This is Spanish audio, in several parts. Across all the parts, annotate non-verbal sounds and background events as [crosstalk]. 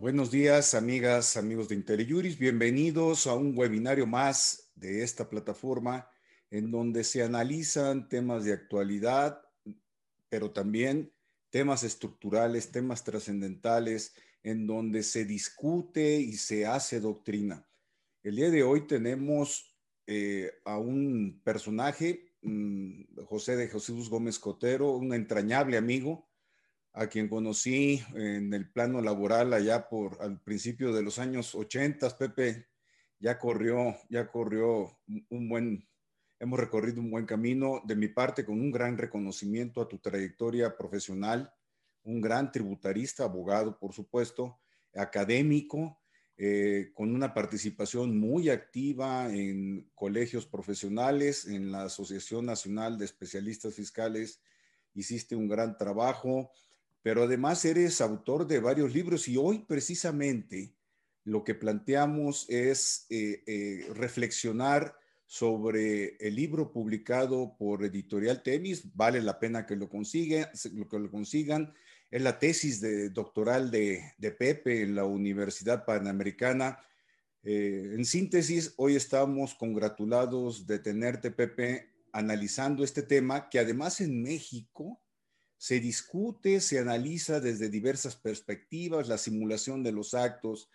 Buenos días, amigas, amigos de IntelliJuris. Bienvenidos a un webinario más de esta plataforma en donde se analizan temas de actualidad, pero también temas estructurales, temas trascendentales, en donde se discute y se hace doctrina. El día de hoy tenemos eh, a un personaje, mm, José de Jesús Gómez Cotero, un entrañable amigo, a quien conocí en el plano laboral allá por al principio de los años 80. Pepe ya corrió, ya corrió un buen, hemos recorrido un buen camino de mi parte con un gran reconocimiento a tu trayectoria profesional, un gran tributarista, abogado, por supuesto, académico, eh, con una participación muy activa en colegios profesionales, en la Asociación Nacional de Especialistas Fiscales, hiciste un gran trabajo, pero además eres autor de varios libros y hoy precisamente lo que planteamos es eh, eh, reflexionar sobre el libro publicado por Editorial Temis, vale la pena que lo, consigan, es la tesis de, doctoral de, Pepe en la Universidad Panamericana. Eh, en síntesis, hoy estamos congratulados de tenerte, Pepe, analizando este tema que además en México se discute, se analiza desde diversas perspectivas, la simulación de los actos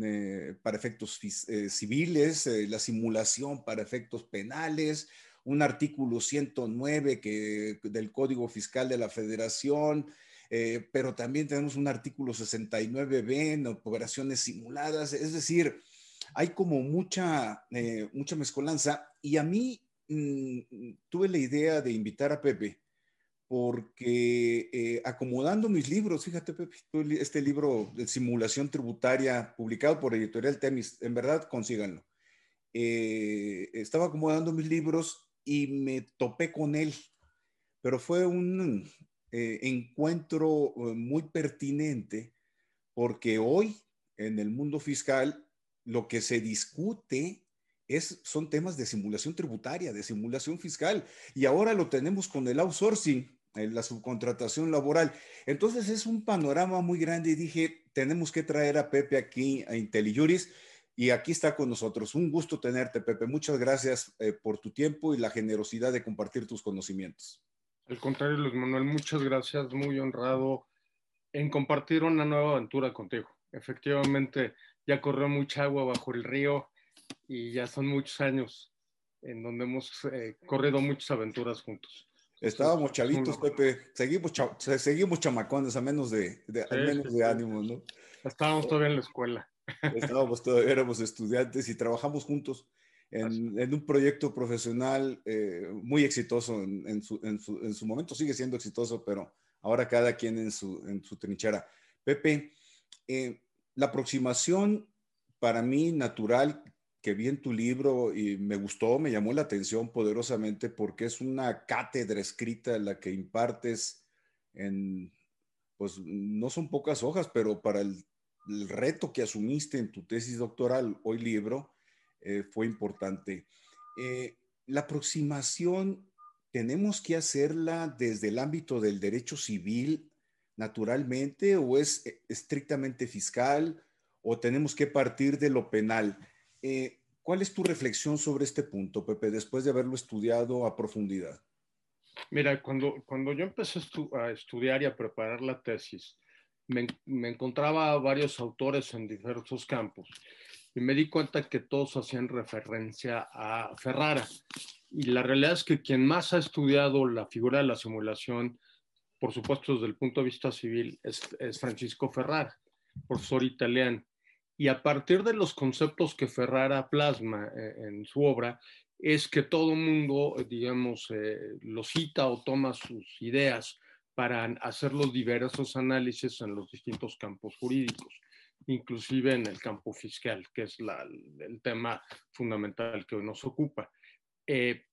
eh, para efectos eh, civiles, la simulación para efectos penales, un artículo 109 que, del Código Fiscal de la Federación, eh, pero también tenemos un artículo 69B en operaciones simuladas, es decir, hay como mucha, eh, mucha mezcolanza. Y a mí mm, tuve la idea de invitar a Pepe porque eh, acomodando mis libros, fíjate Pepe, este libro de simulación tributaria publicado por Editorial Temis, en verdad consíganlo. estaba acomodando mis libros y me topé con él, pero fue un, eh, encuentro eh, muy pertinente porque hoy en el mundo fiscal lo que se discute es, son temas de simulación tributaria, de simulación fiscal, y ahora lo tenemos con el outsourcing, la subcontratación laboral. Entonces es un panorama muy grande y dije, tenemos que traer a Pepe aquí a IntelliJuris y aquí está con nosotros. Un gusto tenerte, Pepe. Muchas gracias eh, por tu tiempo y la generosidad de compartir tus conocimientos. Al contrario, Luis Manuel, muchas gracias, muy honrado en compartir una nueva aventura contigo. Efectivamente, ya corrió mucha agua bajo el río y ya son muchos años en donde hemos eh, corrido muchas aventuras juntos. Estábamos chavitos, Pepe. Seguimos, seguimos chamacones, a menos de, menos de ánimo, ¿no? Estábamos todavía en la escuela. Estábamos todavía, éramos estudiantes y trabajamos juntos en, un proyecto profesional eh, muy exitoso en, su, momento, sigue siendo exitoso, pero ahora cada quien en su, trinchera. Pepe, eh, la aproximación para mí natural que vi en tu libro y me gustó, me llamó la atención poderosamente porque es una cátedra escrita la que impartes en, pues no son pocas hojas, pero para el reto que asumiste en tu tesis doctoral, hoy libro, eh, fue importante. Eh, la aproximación tenemos que hacerla desde el ámbito del derecho civil naturalmente o es eh, estrictamente fiscal o tenemos que partir de lo penal. ¿Cuál es tu reflexión sobre este punto, Pepe, después de haberlo estudiado a profundidad? Mira, cuando, cuando yo empecé a estudiar y a preparar la tesis, me, me encontraba varios autores en diversos campos y me di cuenta que todos hacían referencia a Ferrara. Y la realidad es que quien más ha estudiado la figura de la simulación, por supuesto desde el punto de vista civil, es, Francisco Ferrara, profesor italiano. Y a partir de los conceptos que Ferrara plasma eh, en su obra, es que todo mundo, digamos, eh, lo cita o toma sus ideas para hacer los diversos análisis en los distintos campos jurídicos inclusive en el campo fiscal, que es el tema fundamental que nos ocupa. Eh,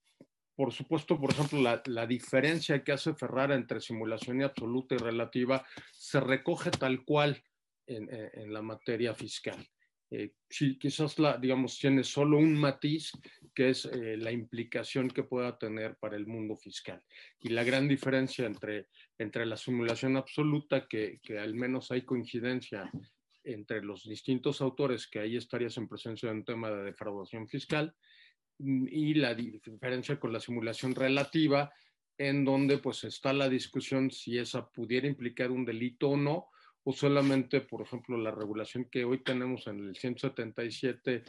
por supuesto, por ejemplo, la, diferencia que hace Ferrara entre simulación y absoluta y relativa se recoge tal cual en, la materia fiscal. Eh, quizás, la, digamos, tiene solo un matiz, que es eh, la implicación que pueda tener para el mundo fiscal. Y la gran diferencia entre, entre la simulación absoluta, que, que al menos hay coincidencia entre los distintos autores, que ahí estarías en presencia de un tema de defraudación fiscal, mm, y la diferencia con la simulación relativa, en donde pues está la discusión si esa pudiera implicar un delito o no, o solamente, por ejemplo, la regulación que hoy tenemos en el 177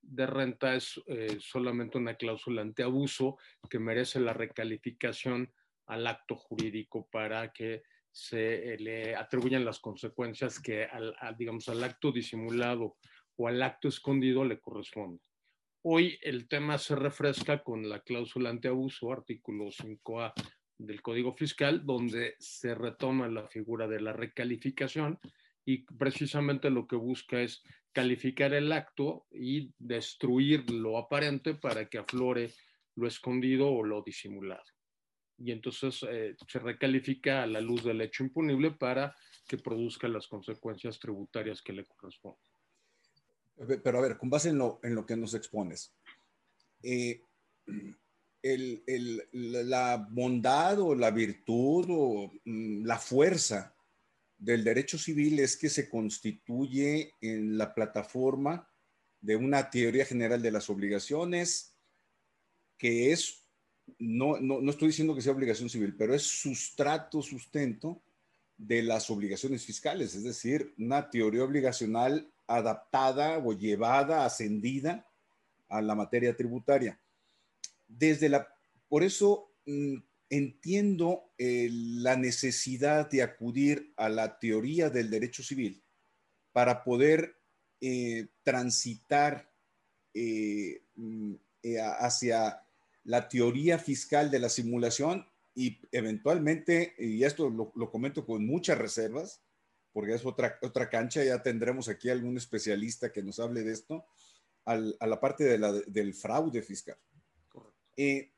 de renta es eh, solamente una cláusula antiabuso que merece la recalificación al acto jurídico para que se eh, le atribuyan las consecuencias que al, digamos, al acto disimulado o al acto escondido le corresponde. Hoy el tema se refresca con la cláusula antiabuso, artículo 5A del Código Fiscal, donde se retoma la figura de la recalificación y precisamente lo que busca es calificar el acto y destruir lo aparente para que aflore lo escondido o lo disimulado y entonces eh, se recalifica a la luz del hecho impunible para que produzca las consecuencias tributarias que le corresponden. Pero a ver, con base en lo, en lo que nos expones, eh, la bondad o la virtud o mm, la fuerza del derecho civil es que se constituye en la plataforma de una teoría general de las obligaciones que es no, no, estoy diciendo que sea obligación civil, pero es sustrato, sustento de las obligaciones fiscales, es decir, una teoría obligacional adaptada o llevada, ascendida a la materia tributaria. Desde la, por eso mm, entiendo eh, la necesidad de acudir a la teoría del derecho civil para poder eh, transitar eh, mm, hacia la teoría fiscal de la simulación y eventualmente, y esto lo, comento con muchas reservas, porque es otra, otra cancha, ya tendremos aquí algún especialista que nos hable de esto, a la parte del fraude fiscal. Eh,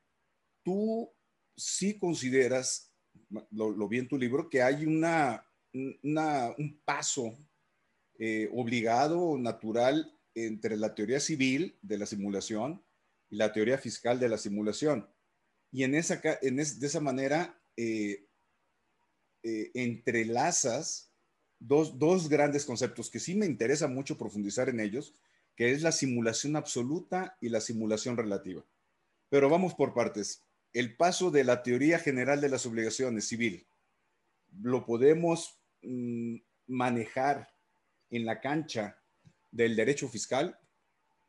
tú sí consideras, lo, vi en tu libro, que hay una, un paso eh, obligado, natural, entre la teoría civil de la simulación y la teoría fiscal de la simulación. Y en esa, de esa manera eh, eh, entrelazas dos, dos grandes conceptos que sí me interesa mucho profundizar en ellos, que es la simulación absoluta y la simulación relativa. Pero vamos por partes. El paso de la teoría general de las obligaciones civil, ¿lo podemos mm, manejar en la cancha del derecho fiscal?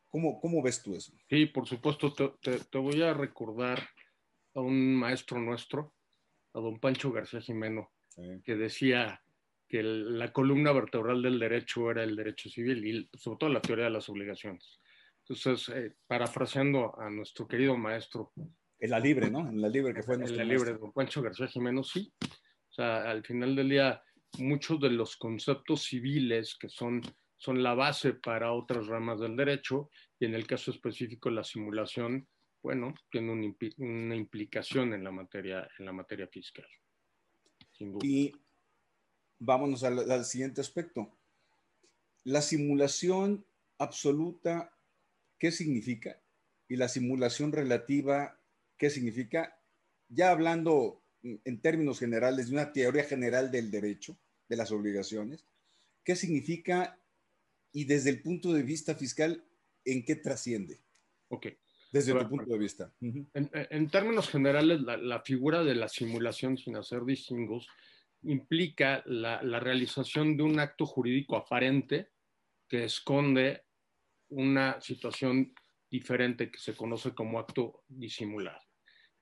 ¿Cómo, ¿Cómo, ves tú eso? Sí, por supuesto, te, te, voy a recordar a un maestro nuestro, a don Pancho García Jimeno, que decía que la columna vertebral del derecho era el derecho civil y sobre todo la teoría de las obligaciones. Entonces, eh, parafraseando a nuestro querido maestro. En la libre, ¿no? En la libre que fue nuestro En la libre, don Pancho García Jimeno, sí. O sea, al final del día, muchos de los conceptos civiles que son son la base para otras ramas del derecho y en el caso específico la simulación, bueno, tiene una, implicación en la materia, en la materia fiscal. Y vámonos al, siguiente aspecto. La simulación absoluta, ¿qué significa? Y la simulación relativa, ¿qué significa? Ya hablando en términos generales de una teoría general del derecho, de las obligaciones, ¿qué significa y desde el punto de vista fiscal, ¿en qué trasciende? Ok. Desde tu punto de vista. en, términos generales, la, figura de la simulación sin hacer distingos implica la, la, realización de un acto jurídico aparente que esconde una situación diferente que se conoce como acto disimulado.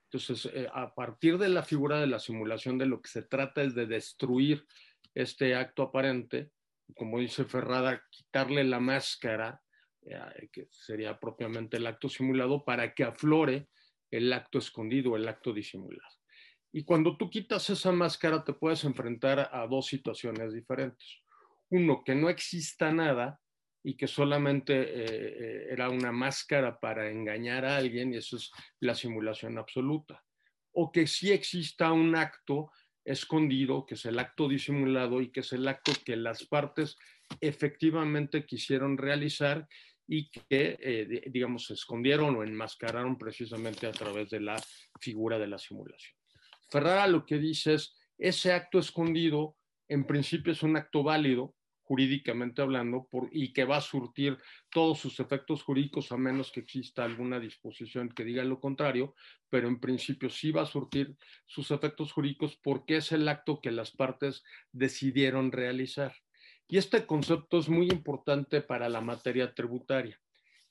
Entonces, eh, a partir de la figura de la simulación, de lo que se trata es de destruir este acto aparente como dice Ferrada, quitarle la máscara, eh, que sería propiamente el acto simulado, para que aflore el acto escondido, el acto disimulado. Y cuando tú quitas esa máscara, te puedes enfrentar a dos situaciones diferentes. Uno, que no exista nada y que solamente eh, eh, era una máscara para engañar a alguien, y eso es la simulación absoluta. O que sí exista un acto escondido, que es el acto disimulado y que es el acto que las partes efectivamente quisieron realizar y que, eh, digamos, se escondieron o enmascararon precisamente a través de la figura de la simulación. Ferrara lo que dice es, ese acto escondido en principio es un acto válido, jurídicamente hablando, por, y que va a surtir todos sus efectos jurídicos a menos que exista alguna disposición que diga lo contrario, pero en principio sí va a surtir sus efectos jurídicos porque es el acto que las partes decidieron realizar. Y este concepto es muy importante para la materia tributaria.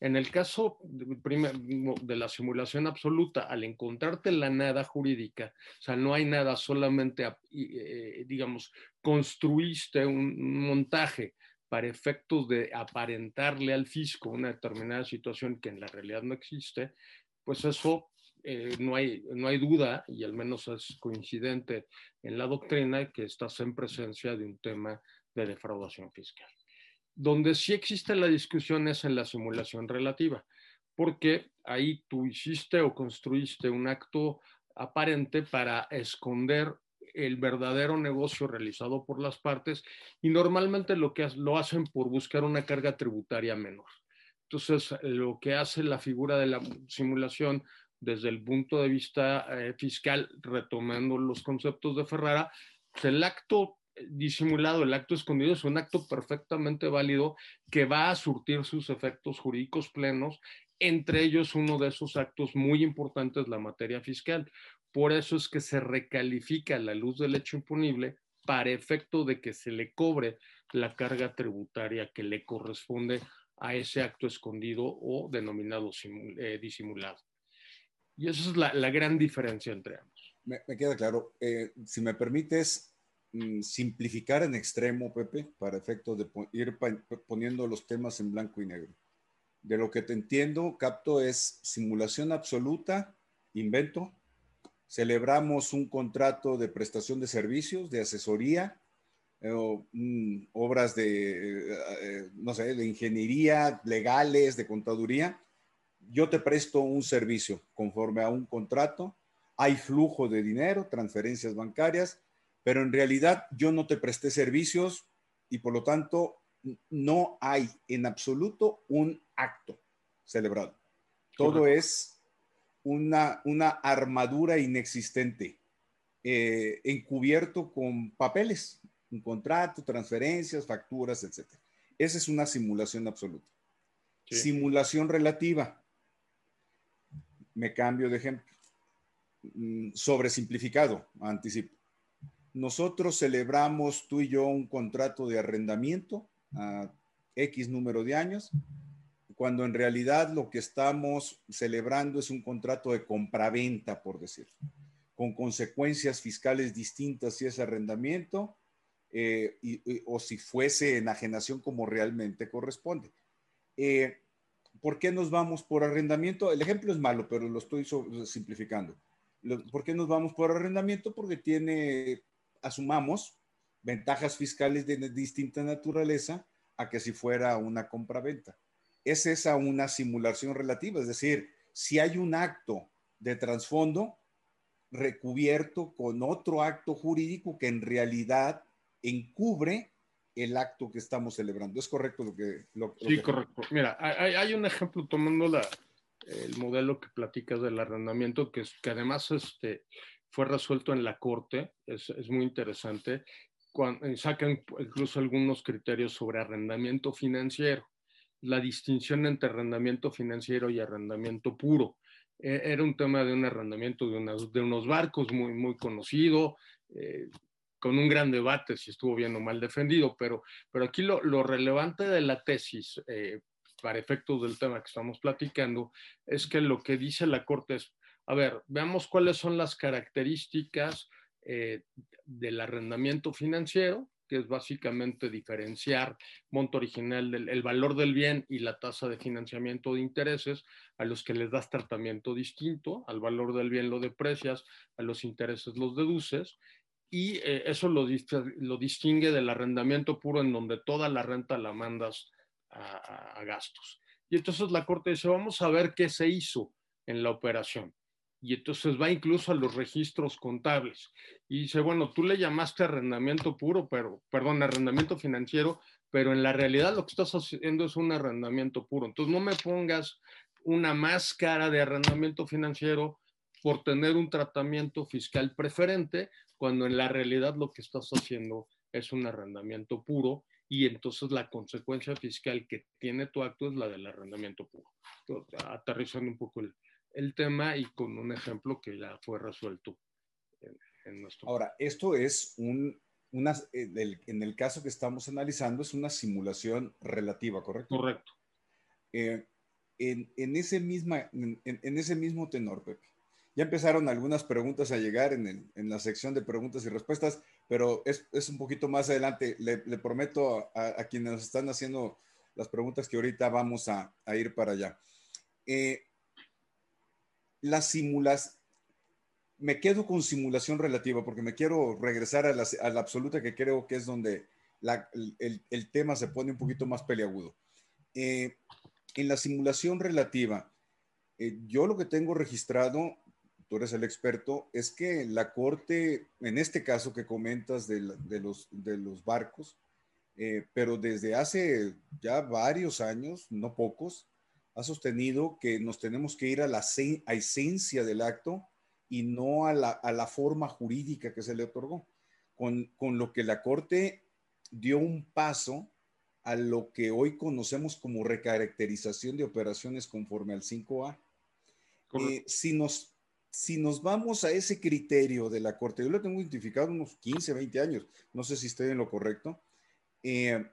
En el caso de la simulación absoluta, al encontrarte la nada jurídica, o sea, no hay nada, solamente, eh, digamos, construiste un montaje para efectos de aparentarle al fisco una determinada situación que en la realidad no existe, pues eso eh, no, hay, no hay duda, y al menos es coincidente en la doctrina, que estás en presencia de un tema de defraudación fiscal. Donde sí existe la discusión es en la simulación relativa, porque ahí tú hiciste o construiste un acto aparente para esconder el verdadero negocio realizado por las partes y normalmente lo que lo hacen por buscar una carga tributaria menor. Entonces, lo que hace la figura de la simulación desde el punto de vista eh, fiscal, retomando los conceptos de Ferrara, pues, el acto disimulado, el acto escondido es un acto perfectamente válido que va a surtir sus efectos jurídicos plenos, entre ellos uno de esos actos muy importantes, la materia fiscal. Por eso es que se recalifica la luz del hecho imponible para efecto de que se le cobre la carga tributaria que le corresponde a ese acto escondido o denominado eh, disimulado. Y esa es la, gran diferencia entre ambos. Me, queda claro. Eh, si me permites, Mm, simplificar en extremo, Pepe, para efectos de ir poniendo los temas en blanco y negro. De lo que te entiendo, capto es simulación absoluta, invento. Celebramos un contrato de prestación de servicios, de asesoría, eh, mm, obras de, eh, eh, no sé, de ingeniería, legales, de contaduría. Yo te presto un servicio conforme a un contrato. Hay flujo de dinero, transferencias bancarias pero en realidad yo no te presté servicios y por lo tanto no hay en absoluto un acto celebrado. Todo es una, una armadura inexistente, eh, encubierto con papeles, un contrato, transferencias, facturas, etc. Esa es una simulación absoluta. Simulación relativa. Me cambio de ejemplo. Mm, Sobresimplificado, anticipo nosotros celebramos tú y yo un contrato de arrendamiento a X número de años, cuando en realidad lo que estamos celebrando es un contrato de compraventa, por decir, con consecuencias fiscales distintas si es arrendamiento eh, o si fuese enajenación como realmente corresponde. Eh, ¿Por qué nos vamos por arrendamiento? El ejemplo es malo, pero lo estoy simplificando. ¿Por qué nos vamos por arrendamiento? Porque tiene asumamos ventajas fiscales de distinta naturaleza a que si fuera una compra-venta. Es esa una simulación relativa, es decir, si hay un acto de trasfondo recubierto con otro acto jurídico que en realidad encubre el acto que estamos celebrando. ¿Es correcto lo que... sí, correcto. Mira, hay, un ejemplo tomando la, el modelo que platicas del arrendamiento, que, es, que además este, fue resuelto en la Corte, es, es muy interesante. Cuando, eh, sacan incluso algunos criterios sobre arrendamiento financiero, la distinción entre arrendamiento financiero y arrendamiento puro. E, era un tema de un arrendamiento de, unas, de unos barcos muy, muy conocido, eh, con un gran debate si estuvo bien o mal defendido, pero, pero aquí lo, lo relevante de la tesis, eh, para efectos del tema que estamos platicando, es que lo que dice la Corte es, a ver, veamos cuáles son las características eh, del arrendamiento financiero, que es básicamente diferenciar monto original del el valor del bien y la tasa de financiamiento de intereses a los que les das tratamiento distinto, al valor del bien lo deprecias, a los intereses los deduces, y eh, eso lo, lo, distingue del arrendamiento puro en donde toda la renta la mandas a gastos. Y entonces la Corte dice, vamos a ver qué se hizo en la operación y entonces va incluso a los registros contables y dice, bueno, tú le llamaste arrendamiento puro, pero, perdón, arrendamiento financiero, pero en la realidad lo que estás haciendo es un arrendamiento puro. Entonces no me pongas una máscara de arrendamiento financiero por tener un tratamiento fiscal preferente, cuando en la realidad lo que estás haciendo es un arrendamiento puro y entonces la consecuencia fiscal que tiene tu acto es la del arrendamiento puro. aterrizando un poco el, tema y con un ejemplo que ya fue resuelto en, nuestro. Ahora, esto es un, una, en el caso que estamos analizando, es una simulación relativa, ¿correcto? Correcto. Eh, en, ese misma, en, ese mismo tenor, Pepe, ya empezaron algunas preguntas a llegar en, la sección de preguntas y respuestas, pero es, un poquito más adelante. Le, prometo a, quienes nos están haciendo las preguntas que ahorita vamos a, ir para allá. Eh, las simulas, me quedo con simulación relativa porque me quiero regresar a la, absoluta que creo que es donde el, tema se pone un poquito más peleagudo. Eh, en la simulación relativa, eh, yo lo que tengo registrado tú eres el experto, es que la Corte, en este caso que comentas de, los, de los barcos, eh, pero desde hace ya varios años, no pocos, ha sostenido que nos tenemos que ir a la esencia del acto y no a la, forma jurídica que se le otorgó, con, con lo que la Corte dio un paso a lo que hoy conocemos como recaracterización de operaciones conforme al 5A. Eh, si nos si nos vamos a ese criterio de la Corte, yo lo tengo identificado unos 15, 20 años, no sé si estoy en lo correcto, eh,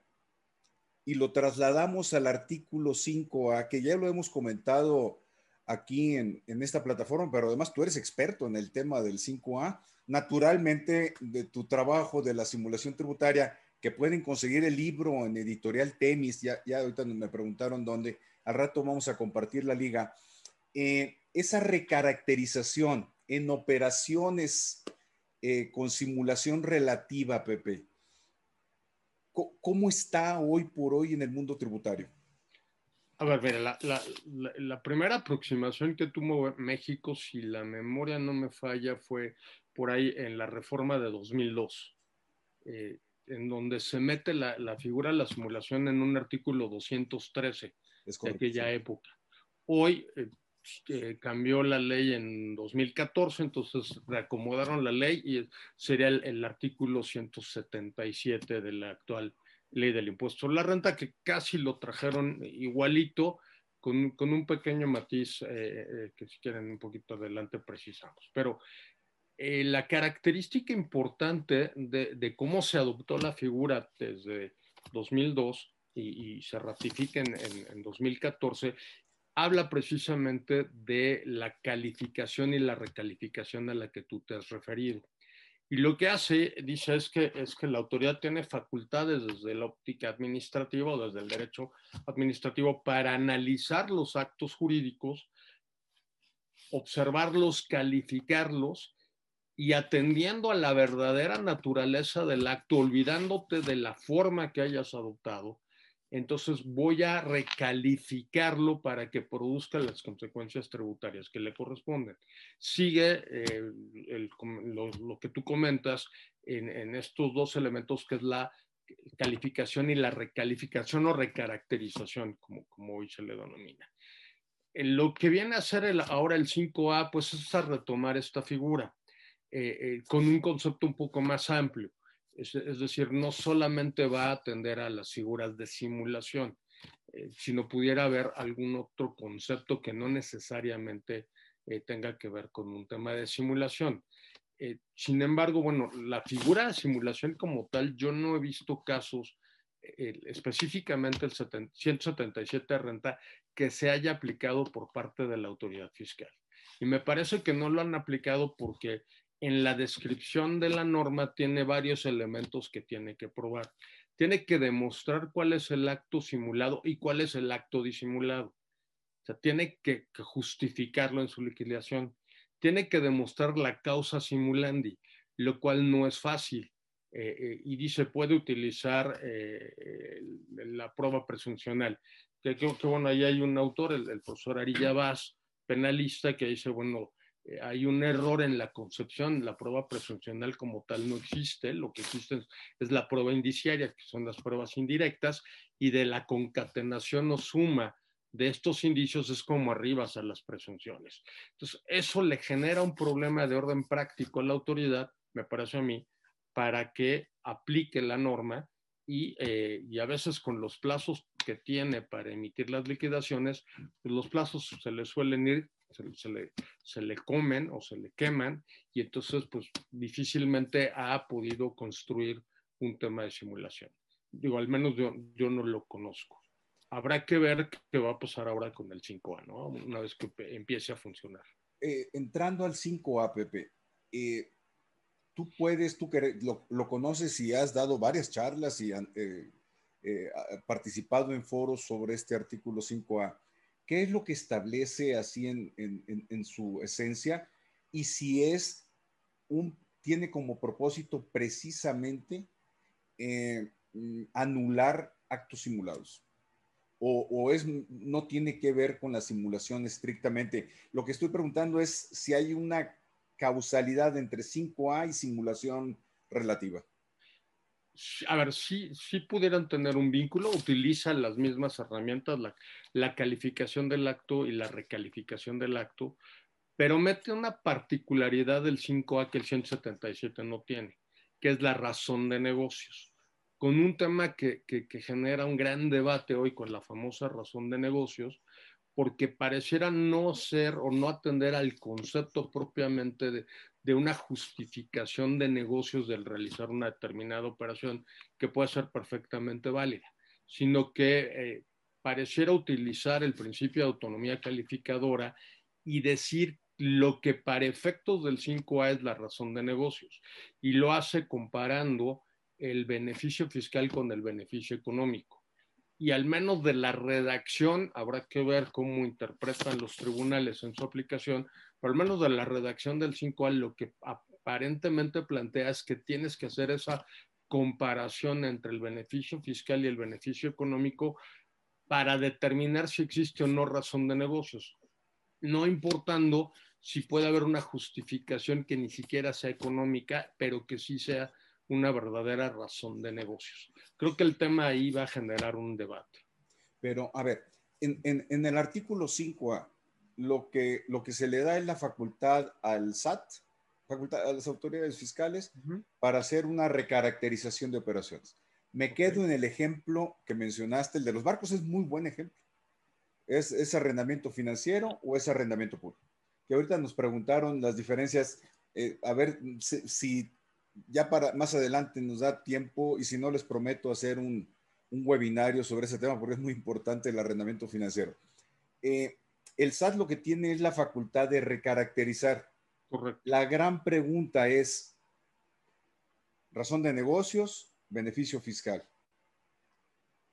y lo trasladamos al artículo 5A, que ya lo hemos comentado aquí en, en, esta plataforma, pero además tú eres experto en el tema del 5A, naturalmente de tu trabajo de la simulación tributaria, que pueden conseguir el libro en editorial Temis, ya, ya ahorita me preguntaron dónde, al rato vamos a compartir la liga. Eh, esa recaracterización en operaciones eh, con simulación relativa, Pepe, ¿cómo está hoy por hoy en el mundo tributario? A ver, mira, la, primera aproximación que tuvo México, si la memoria no me falla, fue por ahí en la reforma de 2002, eh, en donde se mete la, figura de la simulación en un artículo 213 de aquella época. Hoy, eh, cambió la ley en 2014, entonces reacomodaron la ley y sería el, artículo 177 de la actual ley del impuesto a la renta, que casi lo trajeron igualito, con, con un pequeño matiz eh, eh, que si quieren un poquito adelante precisamos. Pero eh, la característica importante de, de, cómo se adoptó la figura desde 2002 y, y se ratifica en, en, en 2014 habla precisamente de la calificación y la recalificación a la que tú te has referido. Y lo que hace, dice, es que, es que la autoridad tiene facultades desde la óptica administrativa o desde el derecho administrativo para analizar los actos jurídicos, observarlos, calificarlos y atendiendo a la verdadera naturaleza del acto, olvidándote de la forma que hayas adoptado, entonces voy a recalificarlo para que produzca las consecuencias tributarias que le corresponden. Sigue eh, lo, que tú comentas en, estos dos elementos, que es la calificación y la recalificación o recaracterización, como, hoy se le denomina. lo que viene a hacer ahora el 5A, pues es a retomar esta figura eh, eh, con un concepto un poco más amplio es, decir, no solamente va a atender a las figuras de simulación, eh, sino pudiera haber algún otro concepto que no necesariamente eh, tenga que ver con un tema de simulación. Eh, sin embargo, bueno, la figura de simulación como tal, yo no he visto casos, específicamente el 177 de renta, que se haya aplicado por parte de la autoridad fiscal. Y me parece que no lo han aplicado porque en la descripción de la norma tiene varios elementos que tiene que probar. Tiene que demostrar cuál es el acto simulado y cuál es el acto disimulado. O sea, tiene que, justificarlo en su liquidación. Tiene que demostrar la causa simulandi, lo cual no es fácil. Eh, eh, y dice, puede utilizar eh, la prueba presuncional. Que, que, bueno, ahí hay un autor, el, el profesor Arilla Vaz, penalista, que dice, bueno, eh, hay un error en la concepción, la prueba presuncional como tal no existe, lo que existe es, la prueba indiciaria, que son las pruebas indirectas, y de la concatenación o suma de estos indicios es como arribas a las presunciones. Entonces, eso le genera un problema de orden práctico a la autoridad, me parece a mí, para que aplique la norma eh, y, a veces con los plazos que tiene para emitir las liquidaciones, pues los plazos se le suelen ir, se, le, se le comen o se le queman y entonces pues difícilmente ha podido construir un tema de simulación. Digo, al menos yo, yo no lo conozco. Habrá que ver qué va a pasar ahora con el 5A, ¿no? Una vez que empiece a funcionar. Eh, entrando al 5A, Pepe, eh, tú puedes, tú que lo, conoces y has dado varias charlas y eh, eh participado en foros sobre este artículo 5A. ¿Qué es lo que establece así en, su esencia? Y si es un, tiene como propósito precisamente eh, mm, anular actos simulados. O, o, es, no tiene que ver con la simulación estrictamente. Lo que estoy preguntando es si hay una causalidad entre 5A y simulación relativa? A ver, si pudieran tener un vínculo, utilizan las mismas herramientas, la, calificación del acto y la recalificación del acto, pero mete una particularidad del 5A que el 177 no tiene, que es la razón de negocios. Con un tema que, que genera un gran debate hoy con la famosa razón de negocios, porque pareciera no ser o no atender al concepto propiamente de, una justificación de negocios del realizar una determinada operación que puede ser perfectamente válida, sino que eh, pareciera utilizar el principio de autonomía calificadora y decir lo que para efectos del 5A es la razón de negocios y lo hace comparando el beneficio fiscal con el beneficio económico y al menos de la redacción, habrá que ver cómo interpretan los tribunales en su aplicación, pero al menos de la redacción del 5A lo que aparentemente plantea es que tienes que hacer esa comparación entre el beneficio fiscal y el beneficio económico para determinar si existe o no razón de negocios, no importando si puede haber una justificación que ni siquiera sea económica, pero que sí sea una verdadera razón de negocios. Creo que el tema ahí va a generar un debate. Pero, a ver, en, en, el artículo 5A, lo que, lo que se le da es la facultad al SAT, facultad a las autoridades fiscales, para hacer una recaracterización de operaciones. Me quedo en el ejemplo que mencionaste, el de los barcos es muy buen ejemplo. ¿Es, es arrendamiento financiero o es arrendamiento puro? Que ahorita nos preguntaron las diferencias, eh, a ver si ya para más adelante nos da tiempo y si no les prometo hacer un, un webinario sobre ese tema porque es muy importante el arrendamiento financiero. Eh, el SAT lo que tiene es la facultad de recaracterizar. Correcto. La gran pregunta es, razón de negocios, beneficio fiscal.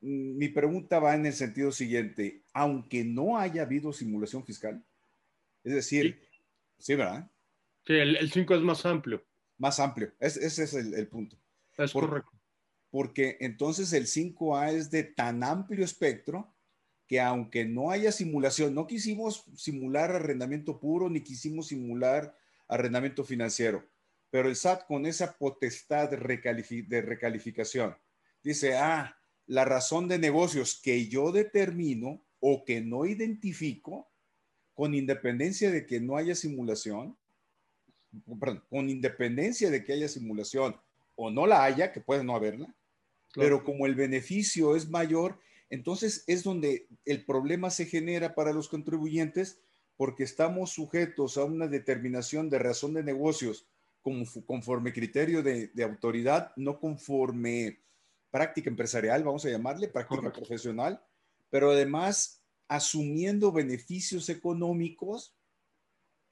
Mm, mi pregunta va en el sentido siguiente, aunque no haya habido simulación fiscal, es decir, sí, ¿verdad? Sí, el 5 es más amplio más amplio. ese es el, punto. Es correcto. Porque entonces el 5A es de tan amplio espectro que aunque no haya simulación, no quisimos simular arrendamiento puro ni quisimos simular arrendamiento financiero, pero el SAT con esa potestad de, de recalificación dice, ah, la razón de negocios que yo determino o que no identifico, con independencia de que no haya simulación, con independencia de que haya simulación o no la haya, que puede no haberla, pero como el beneficio es mayor, entonces es donde el problema se genera para los contribuyentes porque estamos sujetos a una determinación de razón de negocios como, conforme criterio de, autoridad, no conforme práctica empresarial, vamos a llamarle, práctica profesional, pero además asumiendo beneficios económicos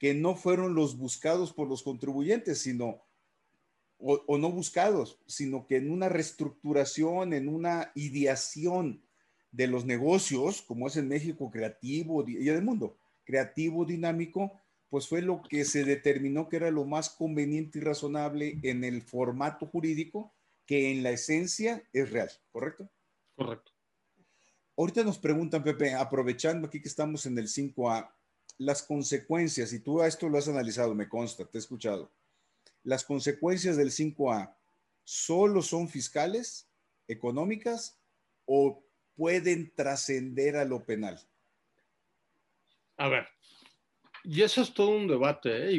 que no fueron los buscados por los contribuyentes, sino, o, no buscados, sino que en una reestructuración, en una ideación de los negocios, como es en México creativo y en el mundo, creativo, dinámico, pues fue lo que se determinó que era lo más conveniente y razonable en el formato jurídico, que en la esencia es real, ¿correcto? Correcto. Ahorita nos preguntan, Pepe, aprovechando aquí que estamos en el 5A, las consecuencias, y tú a esto lo has analizado, me consta, te he escuchado, las consecuencias del 5A solo son fiscales, económicas o pueden trascender a lo penal? A ver, y eso es todo un debate, ¿eh?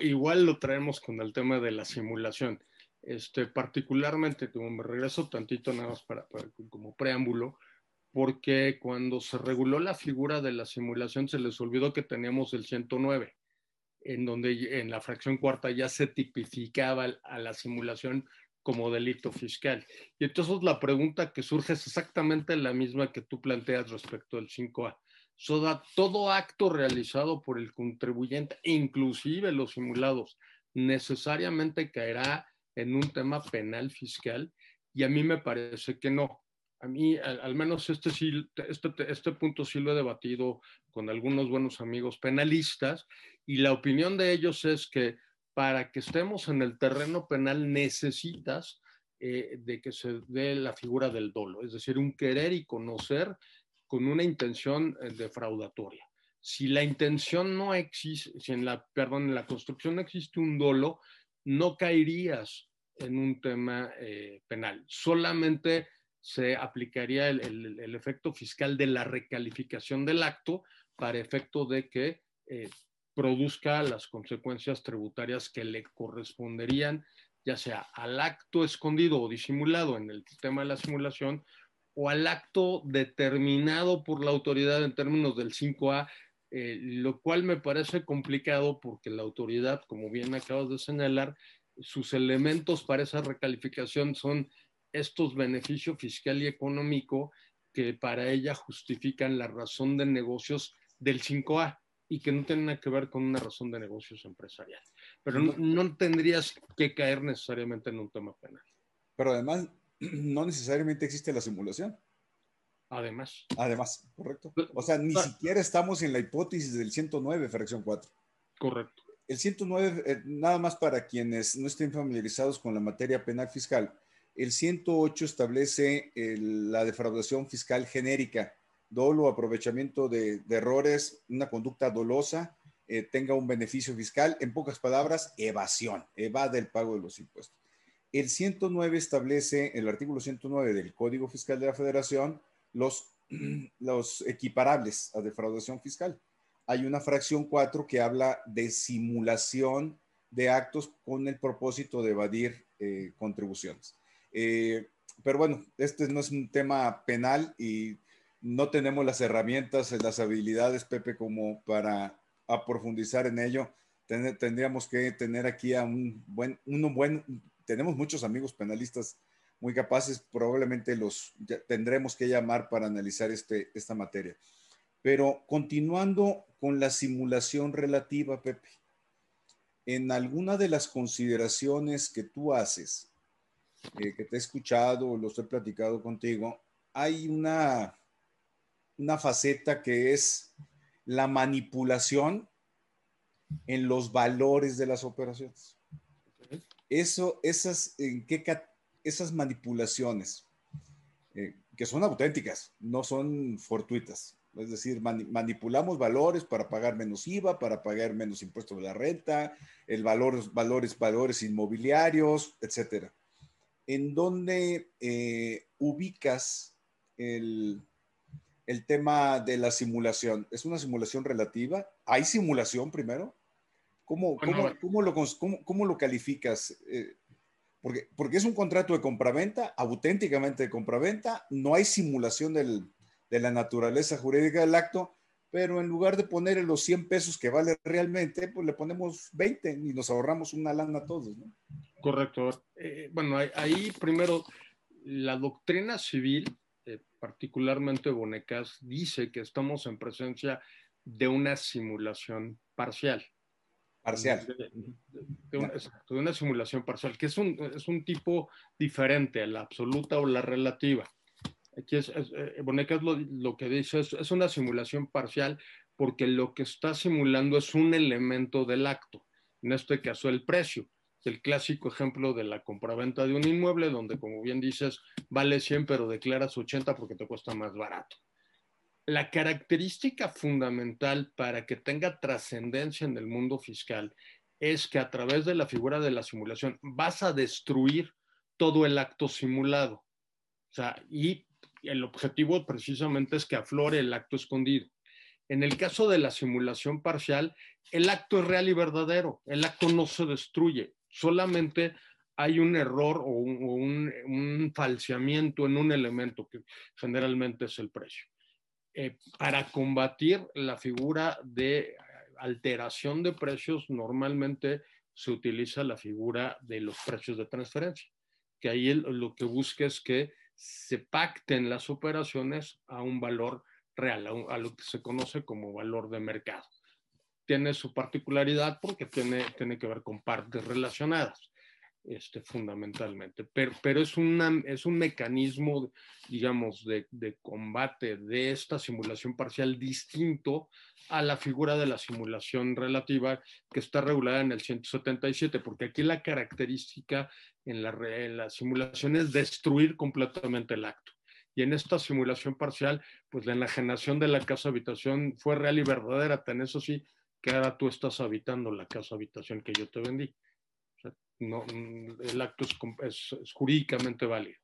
igual, lo traemos con el tema de la simulación. este, particularmente, como me regreso tantito nada más para, como preámbulo, porque cuando se reguló la figura de la simulación se les olvidó que teníamos el 109, en donde en la fracción cuarta ya se tipificaba a la simulación como delito fiscal. Y entonces la pregunta que surge es exactamente la misma que tú planteas respecto del 5A. todo acto realizado por el contribuyente, inclusive los simulados, necesariamente caerá en un tema penal fiscal y a mí me parece que no. A mí, al, menos este, este, este punto sí lo he debatido con algunos buenos amigos penalistas y la opinión de ellos es que para que estemos en el terreno penal necesitas eh, de que se dé la figura del dolo, es decir, un querer y conocer con una intención eh, defraudatoria. Si la intención no existe, si en la, perdón, en la construcción existe un dolo, no caerías en un tema eh, penal. Solamente se aplicaría el, efecto fiscal de la recalificación del acto para efecto de que eh, produzca las consecuencias tributarias que le corresponderían, ya sea al acto escondido o disimulado en el tema de la simulación o al acto determinado por la autoridad en términos del 5A, eh, lo cual me parece complicado porque la autoridad, como bien acabas de señalar, sus elementos para esa recalificación son estos beneficios fiscal y económico que para ella justifican la razón de negocios del 5A y que no tienen nada que ver con una razón de negocios empresarial. Pero no, tendrías que caer necesariamente en un tema penal. Pero además, [clears throat] no necesariamente existe la simulación. Además. Además, correcto. O sea, ni siquiera estamos en la hipótesis del 109, fracción 4. Correcto. El 109, eh, nada más para quienes no estén familiarizados con la materia penal fiscal, el 108 establece la defraudación fiscal genérica, dolo, aprovechamiento de, errores, una conducta dolosa, eh, tenga un beneficio fiscal, en pocas palabras, evasión, evade el pago de los impuestos. El 109 establece, el artículo 109 del Código Fiscal de la Federación, [clears throat] los, equiparables a defraudación fiscal hay una fracción 4 que habla de simulación de actos con el propósito de evadir eh, contribuciones. Eh, pero bueno, este no es un tema penal y no tenemos las herramientas, las habilidades, Pepe, como para profundizar en ello. tendríamos que tener aquí a un buen, uno buen, tenemos muchos amigos penalistas muy capaces, probablemente los tendremos que llamar para analizar este, esta materia. Pero continuando con la simulación relativa, Pepe, en alguna de las consideraciones que tú haces, eh, que te he escuchado, los he platicado contigo, hay una, una faceta que es la manipulación en los valores de las operaciones. Eso, esas, ¿en qué, esas manipulaciones, eh, que son auténticas, no son fortuitas, es decir, manipulamos valores para pagar menos IVA, para pagar menos impuestos de la renta, el valor, valores, valores inmobiliarios, etcétera. ¿En dónde eh, ubicas el, tema de la simulación? ¿Es una simulación relativa? ¿Hay simulación primero? ¿Cómo, cómo, lo, cómo, lo, calificas? Eh, porque, porque es un contrato de compraventa, auténticamente de compraventa, no hay simulación del, de la naturaleza jurídica del acto, pero en lugar de poner los 100 pesos que vale realmente, pues le ponemos 20 y nos ahorramos una lana a todos, ¿no? Correcto. Eh, bueno, ahí, primero, la doctrina civil, eh, particularmente Bonecas, dice que estamos en presencia de una simulación parcial. Parcial. De, una, de, una, simulación parcial, que es un, es un tipo diferente a la absoluta o la relativa. Aquí es, eh, Bonecas lo, que dice es, una simulación parcial porque lo que está simulando es un elemento del acto, en este caso el precio. El clásico ejemplo de la compraventa de un inmueble donde, como bien dices, vale 100 pero declaras 80 porque te cuesta más barato. La característica fundamental para que tenga trascendencia en el mundo fiscal es que a través de la figura de la simulación vas a destruir todo el acto simulado. O sea, y el objetivo precisamente es que aflore el acto escondido. En el caso de la simulación parcial, el acto es real y verdadero, el acto no se destruye, solamente hay un error o un, falseamiento en un elemento que generalmente es el precio. Eh, para combatir la figura de alteración de precios, normalmente se utiliza la figura de los precios de transferencia, que ahí lo que busca es que se pacten las operaciones a un valor real, a, lo que se conoce como valor de mercado. Tiene su particularidad porque tiene, tiene que ver con partes relacionadas este, fundamentalmente. Pero, pero es, una, es un mecanismo, digamos, de, de, combate de esta simulación parcial distinto a la figura de la simulación relativa que está regulada en el 177, porque aquí la característica en la, en la simulación es destruir completamente el acto. Y en esta simulación parcial, pues la enajenación de la casa habitación fue real y verdadera, tan eso sí, que ahora tú estás habitando la casa habitación que yo te vendí. No, el acto es, jurídicamente válido.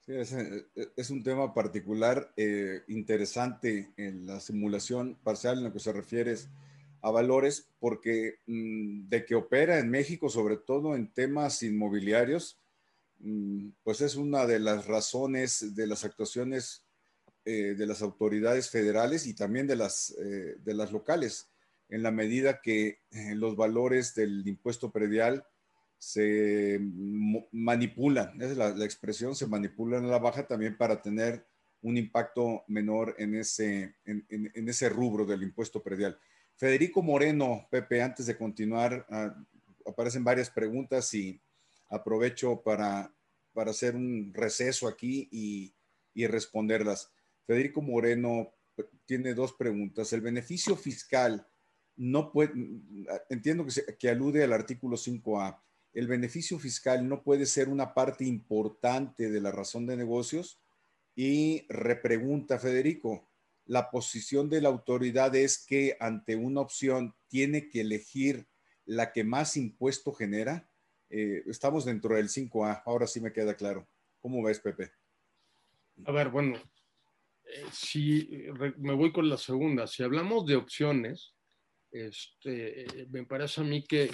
Sí, es, un tema particular eh, interesante en la simulación parcial en lo que se refiere a valores, porque mm, de que opera en México, sobre todo en temas inmobiliarios, mm, pues es una de las razones de las actuaciones eh, de las autoridades federales y también de las, eh, de las locales, en la medida que los valores del impuesto predial se manipulan, es la, expresión, se manipulan a la baja también para tener un impacto menor en ese, en, ese rubro del impuesto predial. Federico Moreno, Pepe, antes de continuar, ah, aparecen varias preguntas y aprovecho para, para hacer un receso aquí y, y responderlas. Federico Moreno tiene dos preguntas. El beneficio fiscal no puede, entiendo que, que alude al artículo 5A el beneficio fiscal no puede ser una parte importante de la razón de negocios? Y repregunta Federico, la posición de la autoridad es que ante una opción tiene que elegir la que más impuesto genera. Eh, estamos dentro del 5A, ahora sí me queda claro. ¿Cómo ves, Pepe? A ver, bueno, eh, si me voy con la segunda, si hablamos de opciones, este, me parece a mí que,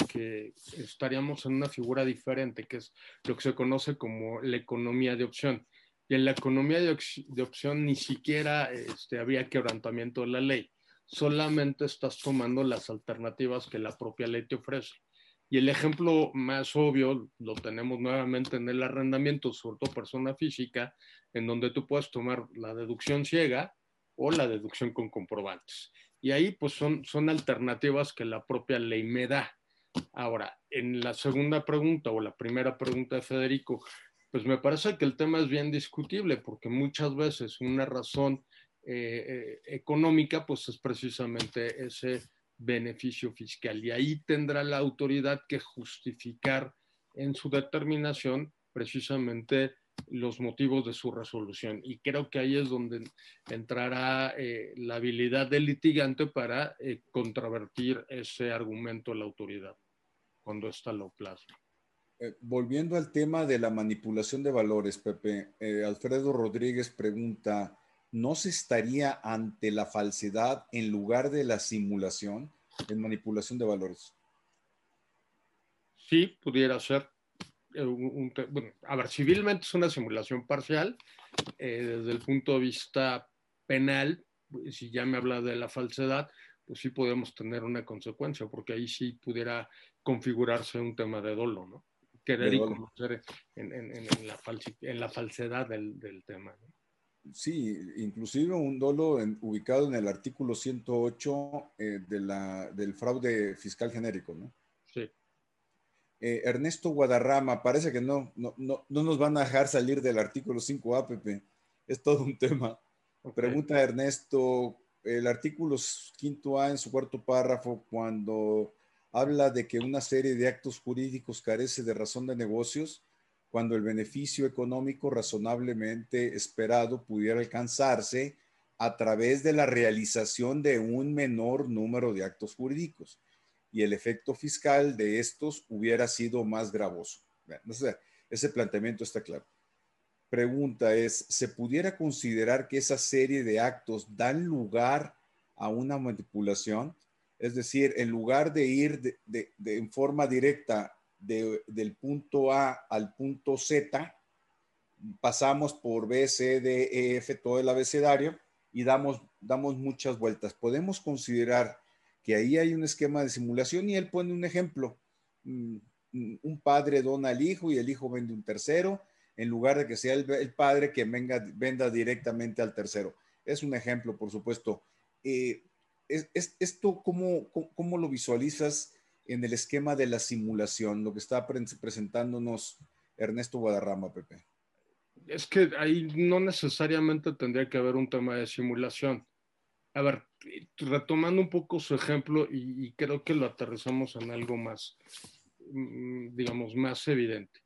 estaríamos en una figura diferente, que es lo que se conoce como la economía de opción. Y en la economía de, opción ni siquiera este, había quebrantamiento de la ley, solamente estás tomando las alternativas que la propia ley te ofrece. Y el ejemplo más obvio lo tenemos nuevamente en el arrendamiento, sobre todo persona física, en donde tú puedes tomar la deducción ciega o la deducción con comprobantes. Y ahí pues son, son alternativas que la propia ley me da. Ahora, en la segunda pregunta o la primera pregunta de Federico, pues me parece que el tema es bien discutible porque muchas veces una razón eh, eh, económica pues es precisamente ese beneficio fiscal y ahí tendrá la autoridad que justificar en su determinación precisamente los motivos de su resolución. Y creo que ahí es donde entrará eh, la habilidad del litigante para eh, contravertir ese argumento a la autoridad cuando está lo plasma. Eh, volviendo al tema de la manipulación de valores, Pepe, Alfredo Rodríguez pregunta, ¿no se estaría ante la falsedad en lugar de la simulación en manipulación de valores? Sí, pudiera ser. Eh, bueno, a ver, civilmente es una simulación parcial. Eh, desde el punto de vista penal, pues, si ya me habla de la falsedad, pues sí podemos tener una consecuencia, porque ahí sí pudiera configurarse un tema de dolo, ¿no? Querer y conocer en, en, en, la, en la, falsedad del, del tema. ¿no? Sí, inclusive un dolo ubicado en el artículo 108 eh, de la, del fraude fiscal genérico, ¿no? Eh, Ernesto Guadarrama, parece que no, no, no, nos van a dejar salir del artículo 5A, Pepe. Es todo un tema. Pregunta Ernesto, el artículo 5A en su cuarto párrafo, cuando habla de que una serie de actos jurídicos carece de razón de negocios, cuando el beneficio económico razonablemente esperado pudiera alcanzarse a través de la realización de un menor número de actos jurídicos y el efecto fiscal de estos hubiera sido más gravoso. ese planteamiento está claro. Pregunta es, ¿se pudiera considerar que esa serie de actos dan lugar a una manipulación? Es decir, en lugar de ir de, en forma directa del punto A al punto Z, pasamos por B, C, D, E, F, todo el abecedario y damos, damos muchas vueltas. Podemos considerar que ahí hay un esquema de simulación y él pone un ejemplo. Mm, un padre dona al hijo y el hijo vende un tercero, en lugar de que sea el, padre que venga, venda directamente al tercero. Es un ejemplo, por supuesto. Eh, es, ¿Esto cómo, cómo, lo visualizas en el esquema de la simulación, lo que está presentándonos Ernesto Guadarrama, Pepe? Es que ahí no necesariamente tendría que haber un tema de simulación. A ver, retomando un poco su ejemplo y, creo que lo aterrizamos en algo más, mm, digamos, más evidente.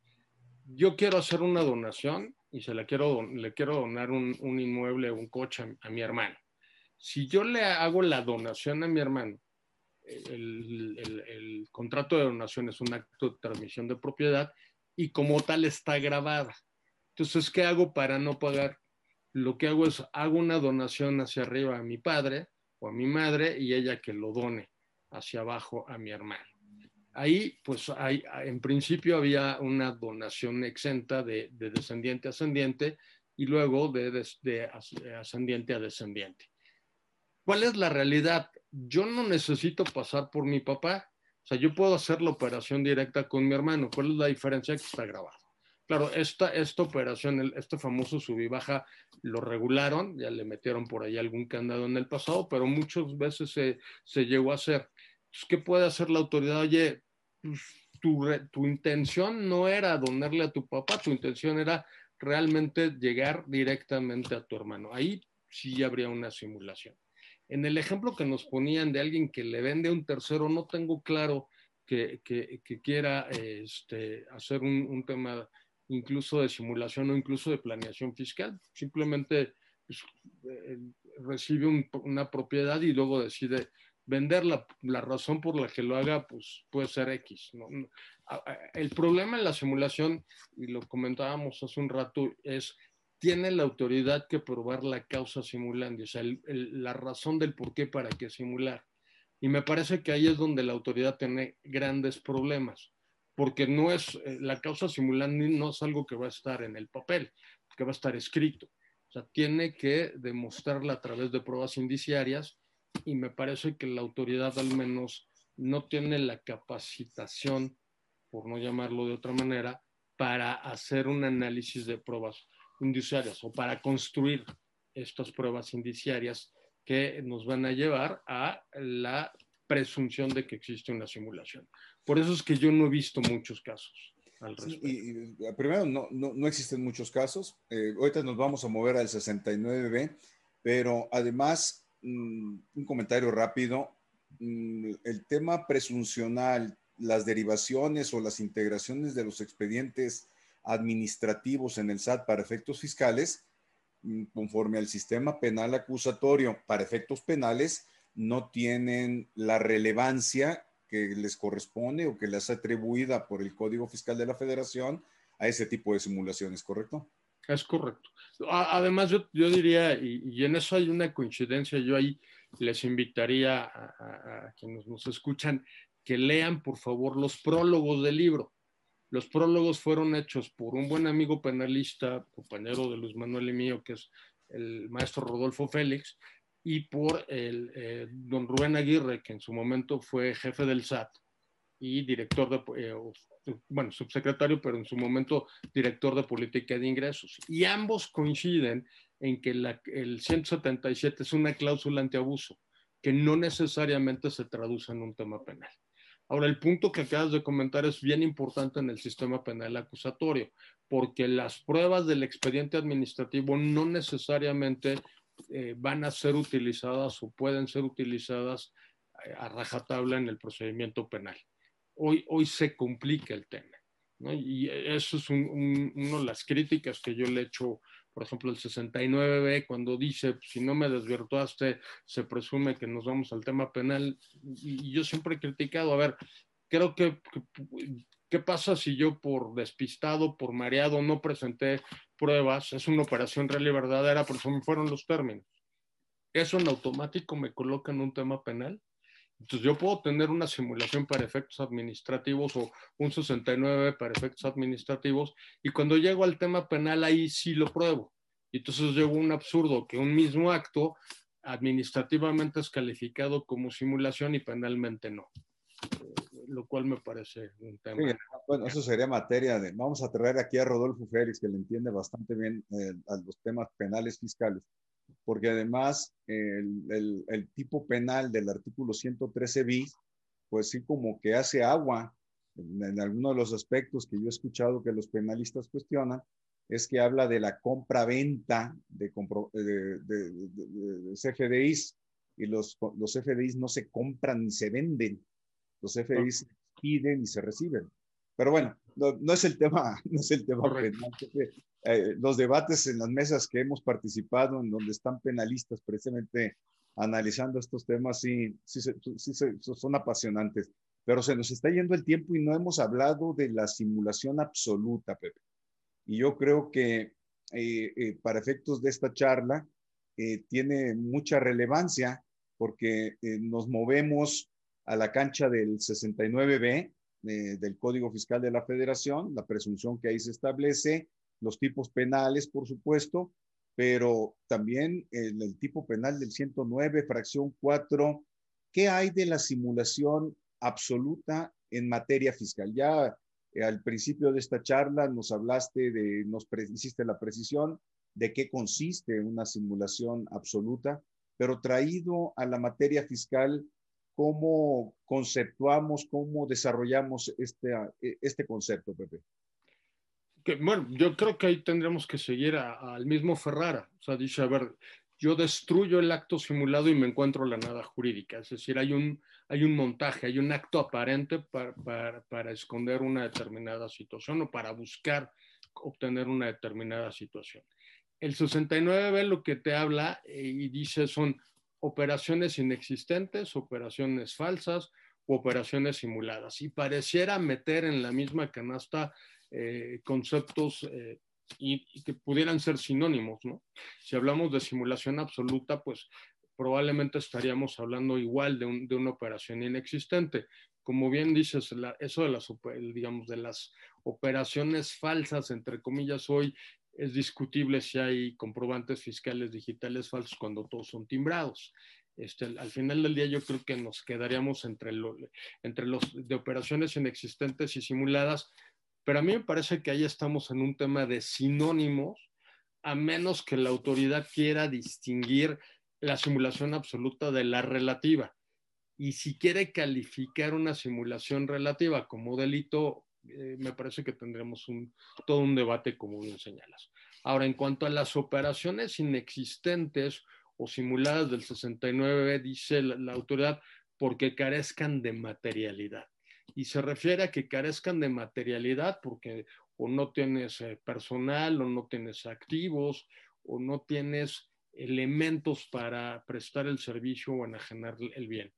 Yo quiero hacer una donación y se la quiero, le quiero donar un, inmueble, un coche a, mi hermano. Si yo le hago la donación a mi hermano, el, el, contrato de donación es un acto de transmisión de propiedad y como tal está grabada. Entonces, ¿qué hago para no pagar? Lo que hago es, hago una donación hacia arriba a mi padre o a mi madre y ella que lo done hacia abajo a mi hermano. Ahí, pues, hay, en principio había una donación exenta de, descendiente a ascendiente y luego de, de ascendiente a descendiente. ¿Cuál es la realidad? Yo no necesito pasar por mi papá. O sea, yo puedo hacer la operación directa con mi hermano. ¿Cuál es la diferencia? Que está grabado. Claro, esta, esta operación, este famoso sub y baja, lo regularon, ya le metieron por ahí algún candado en el pasado, pero muchas veces se, se llegó a hacer. ¿Qué puede hacer la autoridad? Oye, pues, tu, tu intención no era donarle a tu papá, tu intención era realmente llegar directamente a tu hermano. Ahí sí habría una simulación. En el ejemplo que nos ponían de alguien que le vende a un tercero, no tengo claro que, que, que quiera este, hacer un, un tema incluso de simulación o incluso de planeación fiscal. Simplemente pues, eh, recibe una propiedad y luego decide venderla. La razón por la que lo haga pues, puede ser X. El problema en la simulación, y lo comentábamos hace un rato, es tiene la autoridad que probar la causa simulando, o sea, la razón del por qué para qué simular. Y me parece que ahí es donde la autoridad tiene grandes problemas porque no es, eh, la causa simulando no es algo que va a estar en el papel, que va a estar escrito. O sea, tiene que demostrarla a través de pruebas indiciarias y me parece que la autoridad al menos no tiene la capacitación, por no llamarlo de otra manera, para hacer un análisis de pruebas indiciarias o para construir estas pruebas indiciarias que nos van a llevar a la presunción de que existe una simulación. Por eso es que yo no he visto muchos casos. Al respecto. y, primero, no, no, no, existen muchos casos. Eh, ahorita nos vamos a mover al 69B, pero además, mm, un comentario rápido. Mm, el tema presuncional, las derivaciones o las integraciones de los expedientes administrativos en el SAT para efectos fiscales, mm, conforme al sistema penal acusatorio para efectos penales, no tienen la relevancia que les corresponde o que les atribuida por el Código Fiscal de la Federación a ese tipo de simulaciones, ¿correcto? Es correcto. Además, yo, diría, y, en eso hay una coincidencia, yo ahí les invitaría a, quienes nos escuchan que lean, por favor, los prólogos del libro. Los prólogos fueron hechos por un buen amigo penalista, compañero de Luis Manuel y mío, que es el maestro Rodolfo Félix, y por el eh, don Rubén Aguirre, que en su momento fue jefe del SAT y director de, eh, bueno, subsecretario, pero en su momento director de política de ingresos. Y ambos coinciden en que la, el 177 es una cláusula antiabuso, que no necesariamente se traduce en un tema penal. Ahora, el punto que acabas de comentar es bien importante en el sistema penal acusatorio, porque las pruebas del expediente administrativo no necesariamente eh, van a ser utilizadas o pueden ser utilizadas eh, a rajatabla en el procedimiento penal. Hoy, hoy se complica el tema. ¿no? Y eso es una de las críticas que yo le echo, por ejemplo, el 69B, cuando dice, si no me desvirtuaste, se presume que nos vamos al tema penal. Y, yo siempre he criticado, a ver, creo que, ¿qué pasa si yo por despistado, por mareado, no presenté pruebas, es una operación real y verdadera, pero eso me fueron los términos. Eso en automático me coloca en un tema penal Entonces yo puedo tener una simulación para efectos administrativos o un 69 para efectos administrativos y cuando llego al tema penal ahí sí lo pruebo. Y entonces llego a un absurdo que un mismo acto administrativamente es calificado como simulación y penalmente no. Lo cual me parece un tema. bueno, eso sería materia de... Vamos a traer aquí a Rodolfo Félix, que le entiende bastante bien eh, a los temas penales fiscales porque además el, el, tipo penal del artículo 113 bis, pues sí como que hace agua en, en algunos de los aspectos que yo he escuchado que los penalistas cuestionan, es que habla de la compra-venta de, de, de, CFDIs y los, los CFDIs no se compran ni se venden, los CFDIs se piden y se reciben. Pero bueno, no, es el tema, no es el tema [laughs] penal. Eh, los debates en las mesas que hemos participado, en donde están penalistas precisamente analizando estos temas, sí, sí, sí, son apasionantes. Pero se nos está yendo el tiempo y no hemos hablado de la simulación absoluta, Pepe. Y yo creo que eh, eh, para efectos de esta charla tiene mucha relevancia porque nos movemos a la cancha del 69B del Código Fiscal de la Federación, la presunción que ahí se establece, los tipos penales, por supuesto, pero también el, el tipo penal del 109, fracción 4. ¿Qué hay de la simulación absoluta en materia fiscal? Ya eh, al principio de esta charla nos hablaste de, nos hiciste la precisión de qué consiste una simulación absoluta, pero traído a la materia fiscal, ¿cómo conceptuamos, cómo desarrollamos este, este concepto, Pepe? bueno, yo creo que ahí tendremos que seguir al mismo Ferrara. O sea, dice, a ver, yo destruyo el acto simulado y me encuentro la nada jurídica. Es decir, hay un, hay un montaje, hay un acto aparente para, para, para esconder una determinada situación o para buscar obtener una determinada situación. El 69B lo que te habla eh, y dice son operaciones inexistentes, operaciones falsas o operaciones simuladas. Y pareciera meter en la misma canasta eh, conceptos eh, y, que pudieran ser sinónimos, ¿no? Si hablamos de simulación absoluta, pues probablemente estaríamos hablando igual de, una operación inexistente. Como bien dices, eso de las, digamos, de las operaciones falsas, entre comillas, hoy es discutible si hay comprobantes fiscales digitales falsos cuando todos son timbrados. Este, al final del día yo creo que nos quedaríamos entre, entre los de operaciones inexistentes y simuladas, pero a mí me parece que ahí estamos en un tema de sinónimos, a menos que la autoridad quiera distinguir la simulación absoluta de la relativa. Y si quiere calificar una simulación relativa como delito, eh, me parece que tendremos un, todo un debate como bien señalas. Ahora, en cuanto a las operaciones inexistentes o simuladas del 69, dice la autoridad, porque carezcan de materialidad y se refiere a que carezcan de materialidad porque o no tienes eh, personal o no tienes activos o no tienes elementos para prestar el servicio o enajenar el bien.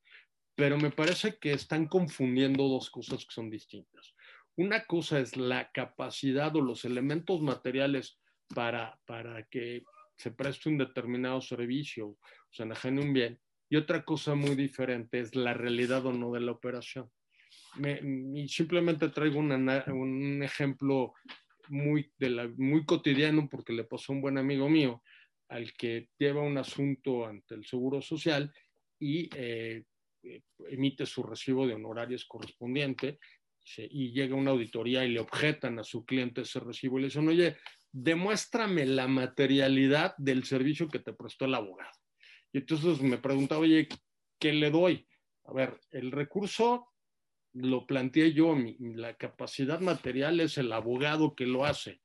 Pero me parece que están confundiendo dos cosas que son distintas. Una cosa es la capacidad o los elementos materiales para, para que se preste un determinado servicio o se enajene un bien. Y otra cosa muy diferente es la realidad o no de la operación y simplemente traigo un ejemplo muy, de la, muy cotidiano porque le pasó a un buen amigo mío al que lleva un asunto ante el Seguro Social y eh, eh, emite su recibo de honorarios correspondiente y llega una auditoría y le objetan a su cliente ese recibo y le dicen, oye, demuéstrame la materialidad del servicio que te prestó el abogado. Y entonces me preguntaba, oye, ¿qué le doy? A ver, el recurso lo planteé yo, la capacidad material es el abogado que lo hace.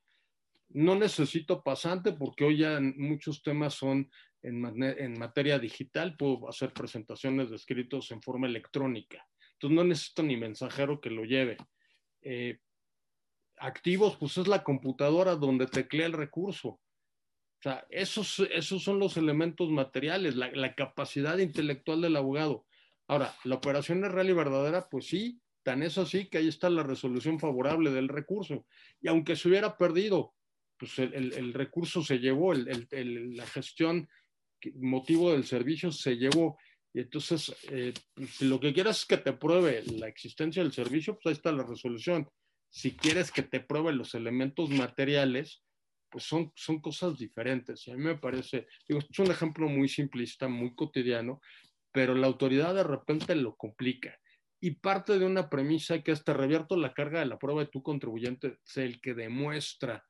No necesito pasante porque hoy ya muchos temas son en, materia digital, puedo hacer presentaciones de escritos en forma electrónica. Entonces no necesito ni mensajero que lo lleve. Eh, activos, pues es la computadora donde teclea el recurso. O sea, esos, esos son los elementos materiales, la capacidad intelectual del abogado. Ahora, ¿la operación es real y verdadera? Pues sí, tan es así que ahí está la resolución favorable del recurso. Y aunque se hubiera perdido, pues el, recurso se llevó, la gestión, motivo del servicio se llevó. Y entonces, eh, si lo que quieres es que te pruebe la existencia del servicio, pues ahí está la resolución. Si quieres que te pruebe los elementos materiales, pues son, son cosas diferentes. Y a mí me parece, digo, es un ejemplo muy simplista, muy cotidiano, pero la autoridad de repente lo complica. Y parte de una premisa que te revierto la carga de la prueba de tu contribuyente, es el que demuestra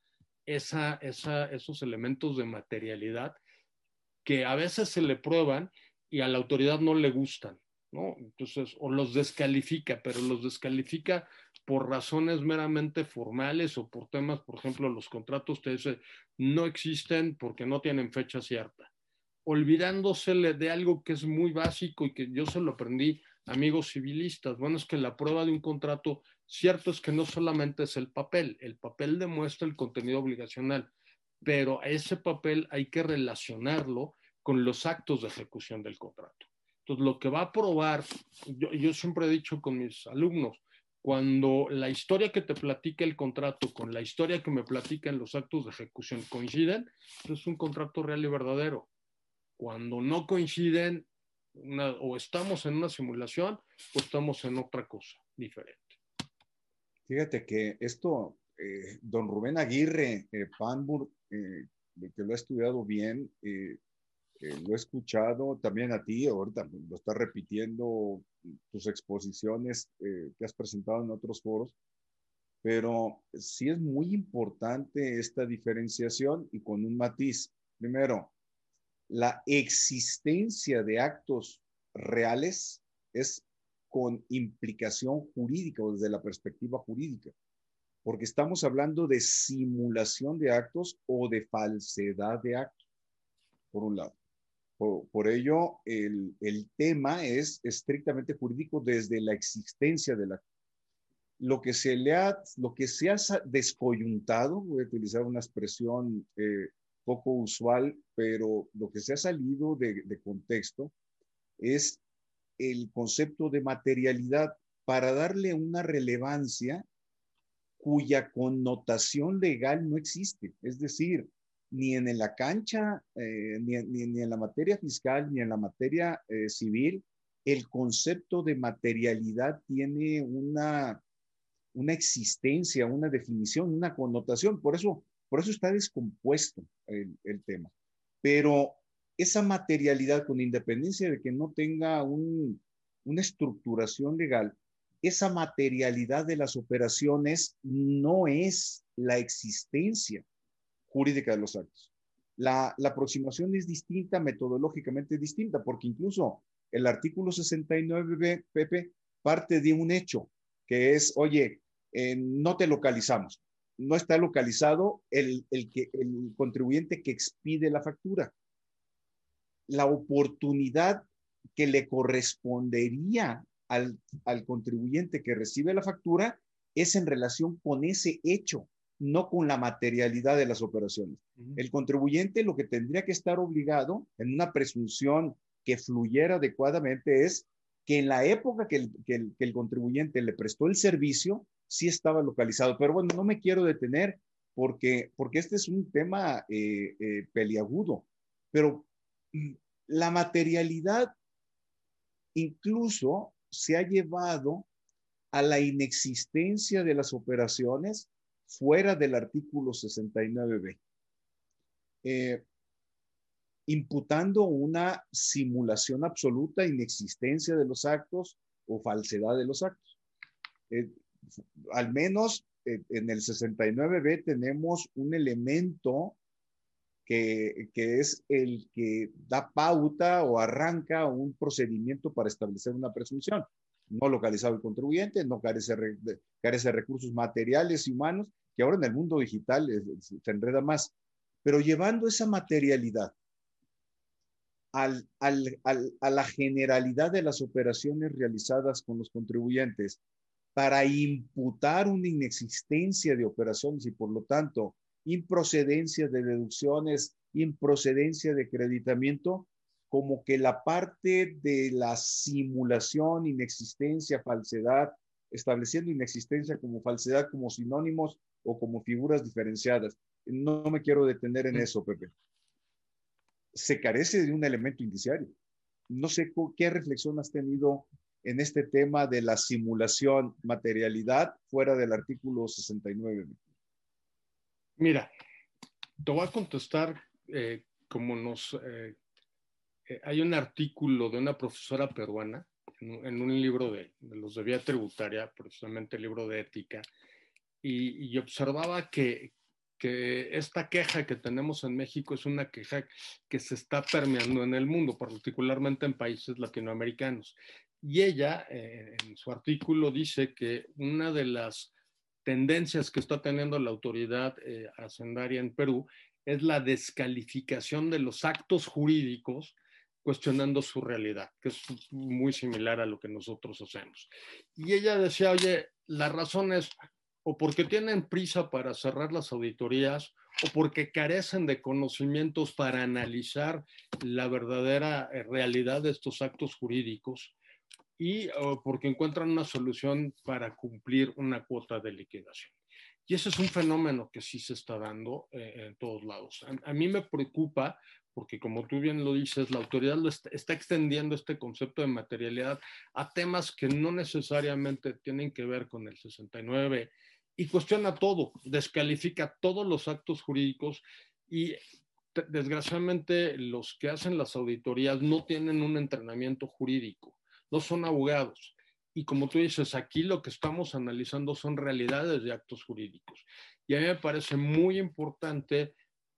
esa, esa, esos elementos de materialidad que a veces se le prueban y a la autoridad no le gustan, ¿no? Entonces, o los descalifica, pero los descalifica por razones meramente formales o por temas, por ejemplo, los contratos te dice no existen porque no tienen fecha cierta, olvidándosele de algo que es muy básico y que yo se lo aprendí amigos civilistas. Bueno, es que la prueba de un contrato, cierto es que no solamente es el papel, el papel demuestra el contenido obligacional, pero a ese papel hay que relacionarlo con los actos de ejecución del contrato. Entonces, lo que va a probar, yo, yo siempre he dicho con mis alumnos, cuando la historia que te platica el contrato con la historia que me platican los actos de ejecución coinciden, es un contrato real y verdadero. Cuando no coinciden, o estamos en una simulación o estamos en otra cosa diferente. Fíjate que esto, eh, don Rubén Aguirre, eh, Panbur, eh, que lo ha estudiado bien, eh, lo he escuchado también a ti, ahorita lo estás repitiendo tus exposiciones que has presentado en otros foros, pero sí es muy importante esta diferenciación y con un matiz. Primero, la existencia de actos reales es con implicación jurídica o desde la perspectiva jurídica, porque estamos hablando de simulación de actos o de falsedad de actos, por un lado. Por, ello, el, tema es estrictamente jurídico desde la existencia del acto. Lo que se le ha, lo que se ha descoyuntado, voy a utilizar una expresión eh, poco usual, pero lo que se ha salido de, de contexto es el concepto de materialidad para darle una relevancia cuya connotación legal no existe. Es decir, ni en la cancha, eh, ni, en la materia fiscal, ni en la materia eh, civil, el concepto de materialidad tiene una, una existencia, una definición, una connotación. Por eso, por eso está descompuesto el, el tema. Pero esa materialidad, con independencia de que no tenga una estructuración legal, esa materialidad de las operaciones no es la existencia jurídica de los actos. La, aproximación es distinta, metodológicamente distinta, porque incluso el artículo 69, Pepe, parte de un hecho, que es, oye, eh, no te localizamos. No está localizado el, que, el contribuyente que expide la factura. La oportunidad que le correspondería al, al contribuyente que recibe la factura es en relación con ese hecho no con la materialidad de las operaciones. El contribuyente lo que tendría que estar obligado en una presunción que fluyera adecuadamente es que en la época que el, contribuyente le prestó el servicio, sí estaba localizado. Pero bueno, no me quiero detener porque, porque este es un tema eh, eh, peliagudo. Pero mm, la materialidad incluso se ha llevado a la inexistencia de las operaciones fuera del artículo 69b, eh, imputando una simulación absoluta, inexistencia de los actos o falsedad de los actos. Eh, al menos eh, en el 69b tenemos un elemento que, que, es el que da pauta o arranca un procedimiento para establecer una presunción no localizado el contribuyente, no carece, carece de recursos materiales y humanos, que ahora en el mundo digital se enreda más. Pero llevando esa materialidad al, al, a la generalidad de las operaciones realizadas con los contribuyentes para imputar una inexistencia de operaciones y por lo tanto improcedencia de deducciones, improcedencia de acreditamiento, como que la parte de la simulación, inexistencia, falsedad, estableciendo inexistencia como falsedad como sinónimos o como figuras diferenciadas. No me quiero detener en mm. eso, Pepe. Se carece de un elemento indiciario. no sé qué reflexión has tenido en este tema de la simulación materialidad fuera del artículo 69. Mira, te voy a contestar eh, como nos... Eh, eh, hay un artículo de una profesora peruana en, un libro de, los de vía tributaria, precisamente el libro de ética, y, observaba que, que, esta queja que tenemos en México es una queja que se está permeando en el mundo, particularmente en países latinoamericanos. Y ella, en su artículo, dice que una de las tendencias que está teniendo la autoridad eh, hacendaria en Perú es la descalificación de los actos jurídicos cuestionando su realidad, que es muy similar a lo que nosotros hacemos. Y ella decía, oye, la razón es o porque tienen prisa para cerrar las auditorías o porque carecen de conocimientos para analizar la verdadera eh, realidad de estos actos jurídicos y porque encuentran una solución para cumplir una cuota de liquidación. Y ese es un fenómeno que sí se está dando eh, en todos lados. A, mí me preocupa porque como tú bien lo dices, la autoridad está, extendiendo este concepto de materialidad a temas que no necesariamente tienen que ver con el 69 y cuestiona todo, descalifica todos los actos jurídicos y desgraciadamente los que hacen las auditorías no tienen un entrenamiento jurídico, no son abogados. Y como tú dices, aquí lo que estamos analizando son realidades de actos jurídicos. Y a mí me parece muy importante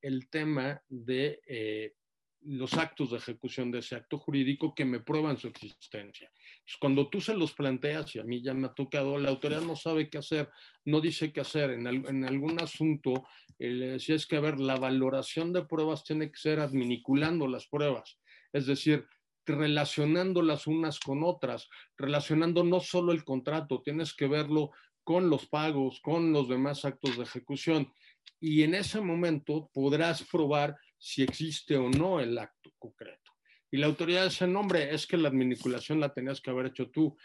el tema de eh, los actos de ejecución de ese acto jurídico que me prueban su existencia. cuando tú se los planteas, y a mí ya me ha tocado, la autoridad no sabe qué hacer, no dice qué hacer. En, algún asunto, eh, si es que, a ver, la valoración de pruebas tiene que ser adminiculando las pruebas. Es decir, relacionándolas unas con otras, relacionando no solo el contrato, tienes que verlo con los pagos, con los demás actos de ejecución. Y en ese momento podrás probar si existe o no el acto concreto. Y la autoridad dice, no, hombre, es que la adminiculación la tenías que haber hecho tú.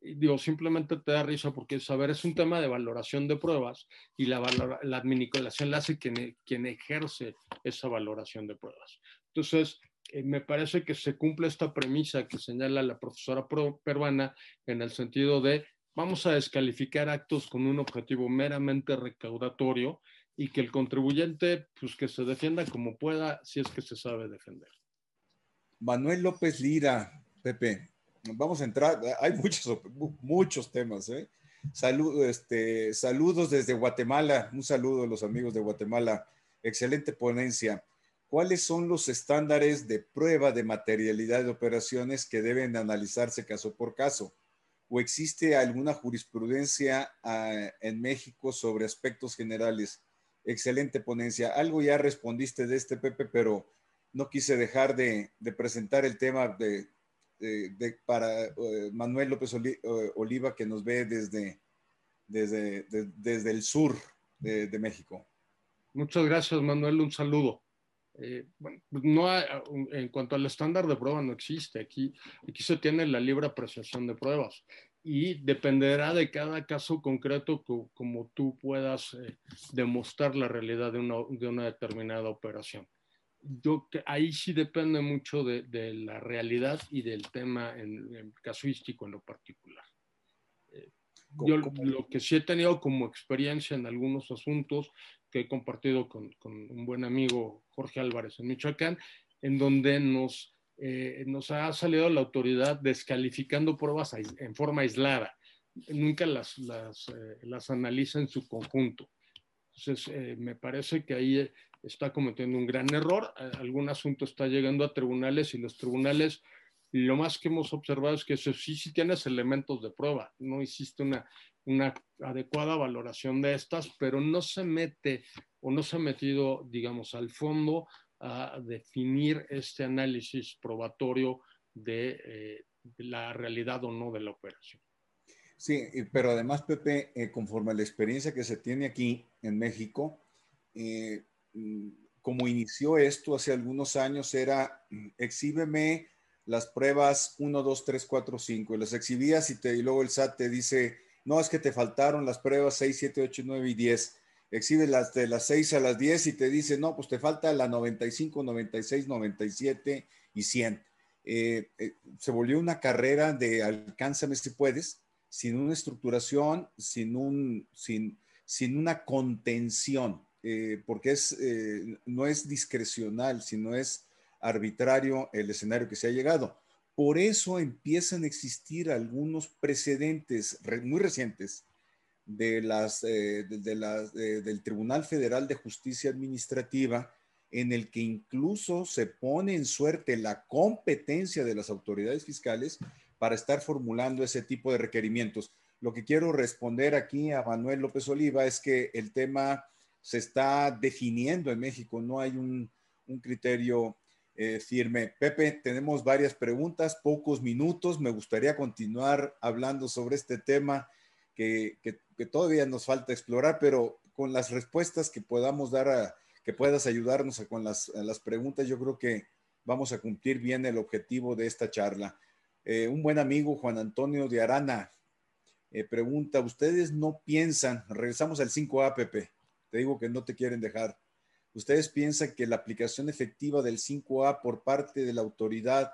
Y digo, simplemente te da risa porque, saber, es un tema de valoración de pruebas y la, la adminiculación la hace quien, quien ejerce esa valoración de pruebas. Entonces, eh, me parece que se cumple esta premisa que señala la profesora peruana en el sentido de vamos a descalificar actos con un objetivo meramente recaudatorio y que el contribuyente, pues que se defienda como pueda, si es que se sabe defender. Manuel López Lira, Pepe, vamos a entrar, hay muchos, muchos temas, ¿eh? este, saludos desde Guatemala, un saludo a los amigos de Guatemala, excelente ponencia. ¿Cuáles son los estándares de prueba de materialidad de operaciones que deben analizarse caso por caso? ¿O existe alguna jurisprudencia ah, en México sobre aspectos generales? Excelente ponencia. Algo ya respondiste de este, Pepe, pero no quise dejar de, presentar el tema de, para eh, Manuel López eh, Oliva, que nos ve desde, desde, desde el sur de México. Muchas gracias, Manuel. Un saludo. Eh, bueno, pues no en cuanto al estándar de prueba no existe. Aquí, aquí se tiene la libre apreciación de pruebas y dependerá de cada caso concreto como tú puedas eh, demostrar la realidad de una, de una, determinada operación. Yo, ahí sí depende mucho de, de la realidad y del tema en, casuístico en lo particular. Eh, yo lo que sí he tenido como experiencia en algunos asuntos que he compartido con, un buen amigo Jorge Álvarez en Michoacán, en donde nos, eh, nos ha salido la autoridad descalificando pruebas en forma aislada. Nunca las, las, eh, las analiza en su conjunto. Entonces, eh, me parece que ahí está cometiendo un gran error. Algún asunto está llegando a tribunales y los tribunales lo más que hemos observado es que sí, sí tienes elementos de prueba, no existe una, una adecuada valoración de estas, pero no se mete o no se ha metido, digamos, al fondo a definir este análisis probatorio de, eh, la realidad o no de la operación. Sí, pero además, Pepe, eh, conforme a la experiencia que se tiene aquí en México, eh, mm, como inició esto hace algunos años, era mm, exhíbeme las pruebas 1, 2, 3, 4, 5, y las exhibías y, te, y luego el SAT te dice, no, es que te faltaron las pruebas 6, 7, 8, 9 y 10. Exhibe las de las 6 a las 10 y te dice, no, pues te falta la 95, 96, 97 y 100. eh, eh, se volvió una carrera de alcánzame si puedes, sin una estructuración, sin, un, sin, sin una contención, eh, porque es, no es discrecional, sino es arbitrario el escenario que se ha llegado. Por eso empiezan a existir algunos precedentes muy recientes de las, las, del Tribunal Federal de Justicia Administrativa en el que incluso se pone en suerte la competencia de las autoridades fiscales para estar formulando ese tipo de requerimientos. Lo que quiero responder aquí a Manuel López Oliva es que el tema se está definiendo en México, no hay un, criterio eh, firme. Pepe, tenemos varias preguntas, pocos minutos, me gustaría continuar hablando sobre este tema que, que todavía nos falta explorar, pero con las respuestas que podamos dar a, que puedas ayudarnos con las, preguntas. Yo creo que vamos a cumplir bien el objetivo de esta charla. Eh, un buen amigo, Juan Antonio de Arana, eh, pregunta, ¿ustedes no piensan, regresamos al 5A, te digo que no te quieren dejar, ¿ustedes piensan que la aplicación efectiva del 5A por parte de la autoridad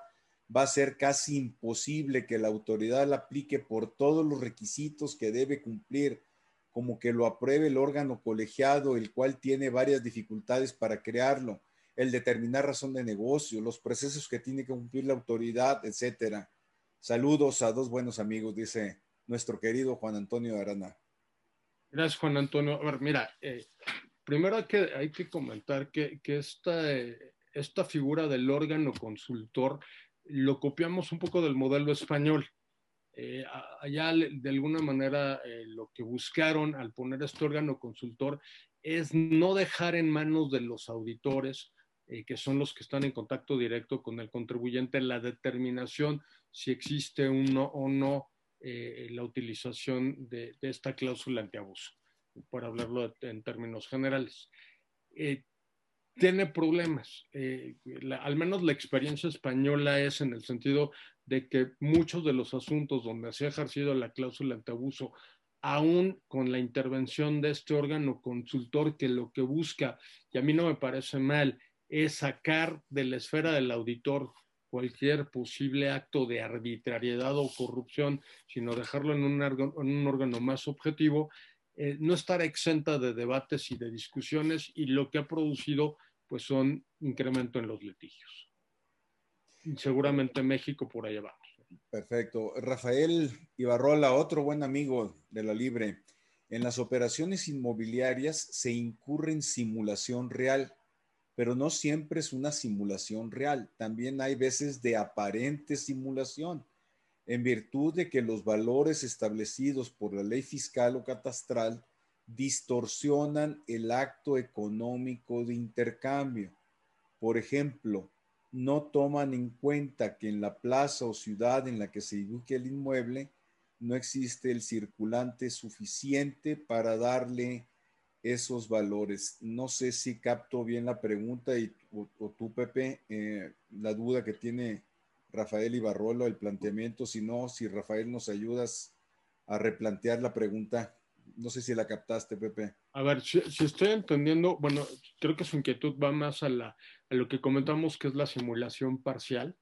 va a ser casi imposible que la autoridad la aplique por todos los requisitos que debe cumplir como que lo apruebe el órgano colegiado, el cual tiene varias dificultades para crearlo, el determinar razón de negocio, los procesos que tiene que cumplir la autoridad, etcétera. Saludos a dos buenos amigos, dice nuestro querido Juan Antonio Arana. Gracias, Juan Antonio. A ver, mira, eh, primero hay que, hay que comentar que, eh, esta figura del órgano consultor lo copiamos un poco del modelo español. Eh, allá de alguna manera eh, lo que buscaron al poner este órgano consultor es no dejar en manos de los auditores, eh, que son los que están en contacto directo con el contribuyente, la determinación si existe uno o no la utilización de, esta cláusula antiabuso, por hablarlo en términos generales tiene problemas. al menos la experiencia española es en el sentido de que muchos de los asuntos donde se ha ejercido la cláusula abuso, aún con la intervención de este órgano consultor que lo que busca, y a mí no me parece mal, es sacar de la esfera del auditor cualquier posible acto de arbitrariedad o corrupción, sino dejarlo en un, órgano, más objetivo, eh, no estar exenta de debates y de discusiones y lo que ha producido pues son incremento en los litigios seguramente México por allá va. Perfecto. Rafael Ibarrola, otro buen amigo de la Libre. En las operaciones inmobiliarias se incurre en simulación real, pero no siempre es una simulación real. También hay veces de aparente simulación, en virtud de que los valores establecidos por la ley fiscal o catastral distorsionan el acto económico de intercambio. Por ejemplo, no toman en cuenta que en la plaza o ciudad en la que se ubique el inmueble no existe el circulante suficiente para darle esos valores. No sé si capto bien la pregunta y, o, tú, Pepe, eh, la duda que tiene Rafael Ibarrolo, el planteamiento, si no, si Rafael nos ayudas a replantear la pregunta. No sé si la captaste, Pepe. A ver, si, estoy entendiendo, bueno, creo que su inquietud va más a, la, a lo que comentamos que es la simulación parcial,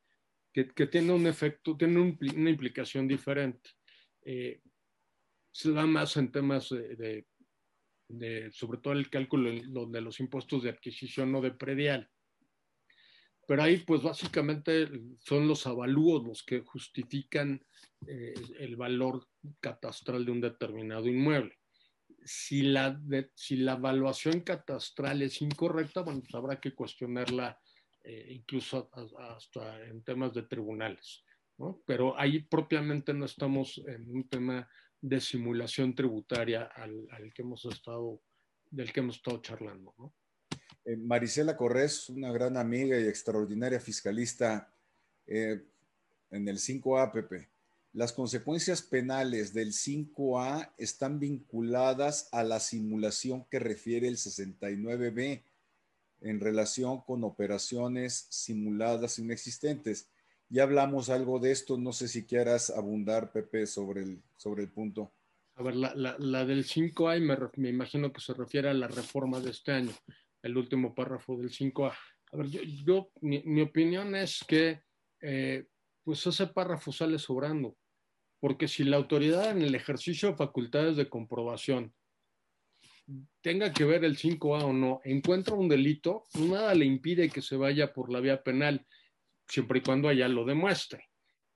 que, tiene un efecto, tiene una implicación diferente. Eh, se da más en temas de, de, sobre todo el cálculo de los impuestos de adquisición o de predial. Pero ahí, pues básicamente son los avalúos los que justifican eh, el valor catastral de un determinado inmueble. Si la, si la evaluación catastral es incorrecta, bueno, pues habrá que cuestionarla eh, incluso hasta en temas de tribunales. ¿no? Pero ahí propiamente no estamos en un tema de simulación tributaria al, al que hemos estado, del que hemos estado charlando. ¿no? Eh, Marisela Corrés, una gran amiga y extraordinaria fiscalista eh, en el 5APP. Las consecuencias penales del 5A están vinculadas a la simulación que refiere el 69B en relación con operaciones simuladas inexistentes. Ya hablamos algo de esto, no sé si quieras abundar, Pepe, sobre el, sobre el punto. A ver, la, la, del 5A, me, me, imagino que se refiere a la reforma de este año el último párrafo del 5A. A ver, yo, mi, opinión es que eh, pues ese párrafo sale sobrando. Porque si la autoridad en el ejercicio de facultades de comprobación tenga que ver el 5A o no, encuentra un delito, nada le impide que se vaya por la vía penal, siempre y cuando allá lo demuestre.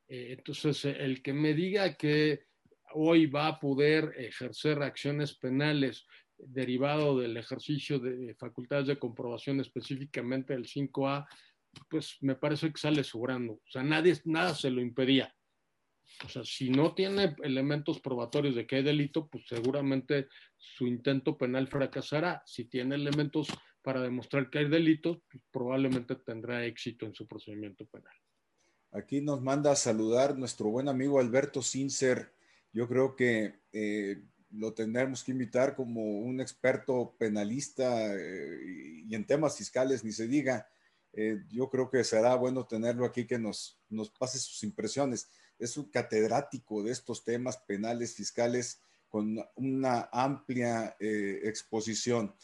Eh, entonces, el que me diga que hoy va a poder ejercer acciones penales derivado del ejercicio de facultades de comprobación específicamente del 5A, pues me parece que sale sobrando. O sea, nadie, nada se lo impedía. O sea, si no tiene elementos probatorios de que hay delito, pues seguramente su intento penal fracasará. Si tiene elementos para demostrar que hay delito, pues probablemente tendrá éxito en su procedimiento penal. Aquí nos manda a saludar nuestro buen amigo Alberto Sincer. Yo creo que eh, lo tendremos que invitar como un experto penalista eh, y en temas fiscales, ni se diga. Eh, yo creo que será bueno tenerlo aquí que nos, nos pase sus impresiones. Es un catedrático de estos temas penales, fiscales, con una amplia eh, exposición,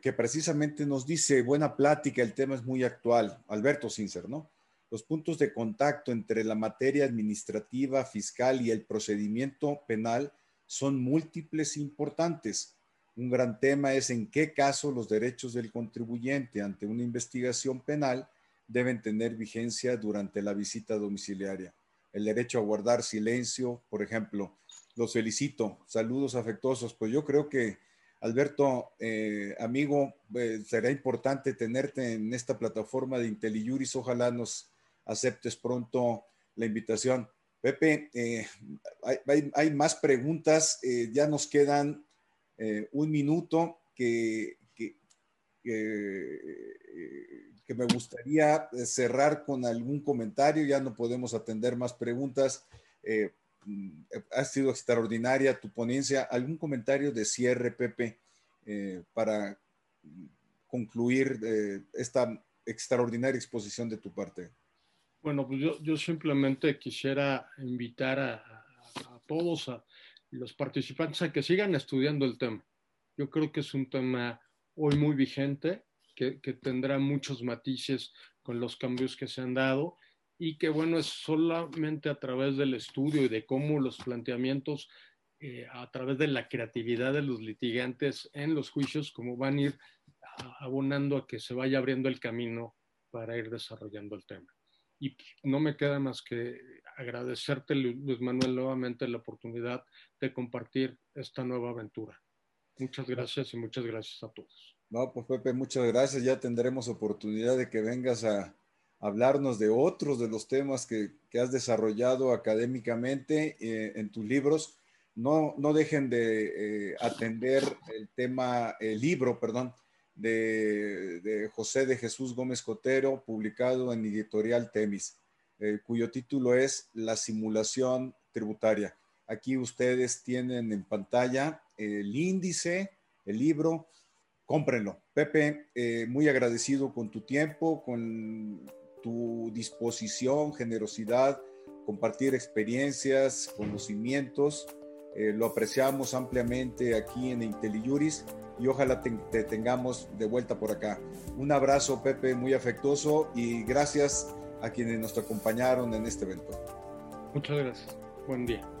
que precisamente nos dice, buena plática, el tema es muy actual. Alberto Sincer, ¿no? Los puntos de contacto entre la materia administrativa, fiscal y el procedimiento penal son múltiples e importantes un gran tema es en qué caso los derechos del contribuyente ante una investigación penal deben tener vigencia durante la visita domiciliaria. El derecho a guardar silencio, por ejemplo. Los felicito. Saludos afectuosos. Pues yo creo que, Alberto, eh, amigo, eh, será importante tenerte en esta plataforma de IntelliJuris. Ojalá nos aceptes pronto la invitación. Pepe, eh, hay, más preguntas. ya nos quedan eh, un minuto que, que, me gustaría cerrar con algún comentario. Ya no podemos atender más preguntas. Eh, ha sido extraordinaria tu ponencia. ¿Algún comentario de cierre, Pepe, eh, para concluir esta extraordinaria exposición de tu parte? Bueno, pues yo, simplemente quisiera invitar a, a todos a, los participantes a que sigan estudiando el tema. Yo creo que es un tema hoy muy vigente, que, tendrá muchos matices con los cambios que se han dado y que bueno, es solamente a través del estudio y de cómo los planteamientos, eh, a través de la creatividad de los litigantes en los juicios, como van a ir abonando a que se vaya abriendo el camino para ir desarrollando el tema. Y no me queda más que agradecerte, Luis Manuel, nuevamente la oportunidad de compartir esta nueva aventura. Muchas gracias y muchas gracias a todos. No, pues Pepe, muchas gracias. Ya tendremos oportunidad de que vengas a hablarnos de otros de los temas que, que has desarrollado académicamente eh, en tus libros. No, no dejen de eh, atender el tema, el libro, perdón, de, José de Jesús Gómez Cotero, publicado en editorial Temis, eh, cuyo título es La simulación tributaria. Aquí ustedes tienen en pantalla el índice, el libro, cómprenlo. Pepe, eh, muy agradecido con tu tiempo, con tu disposición, generosidad, compartir experiencias, conocimientos. Eh, lo apreciamos ampliamente aquí en IntelliJuris y ojalá te, tengamos de vuelta por acá. Un abrazo, Pepe, muy afectuoso y gracias a quienes nos acompañaron en este evento. Muchas gracias. Buen día.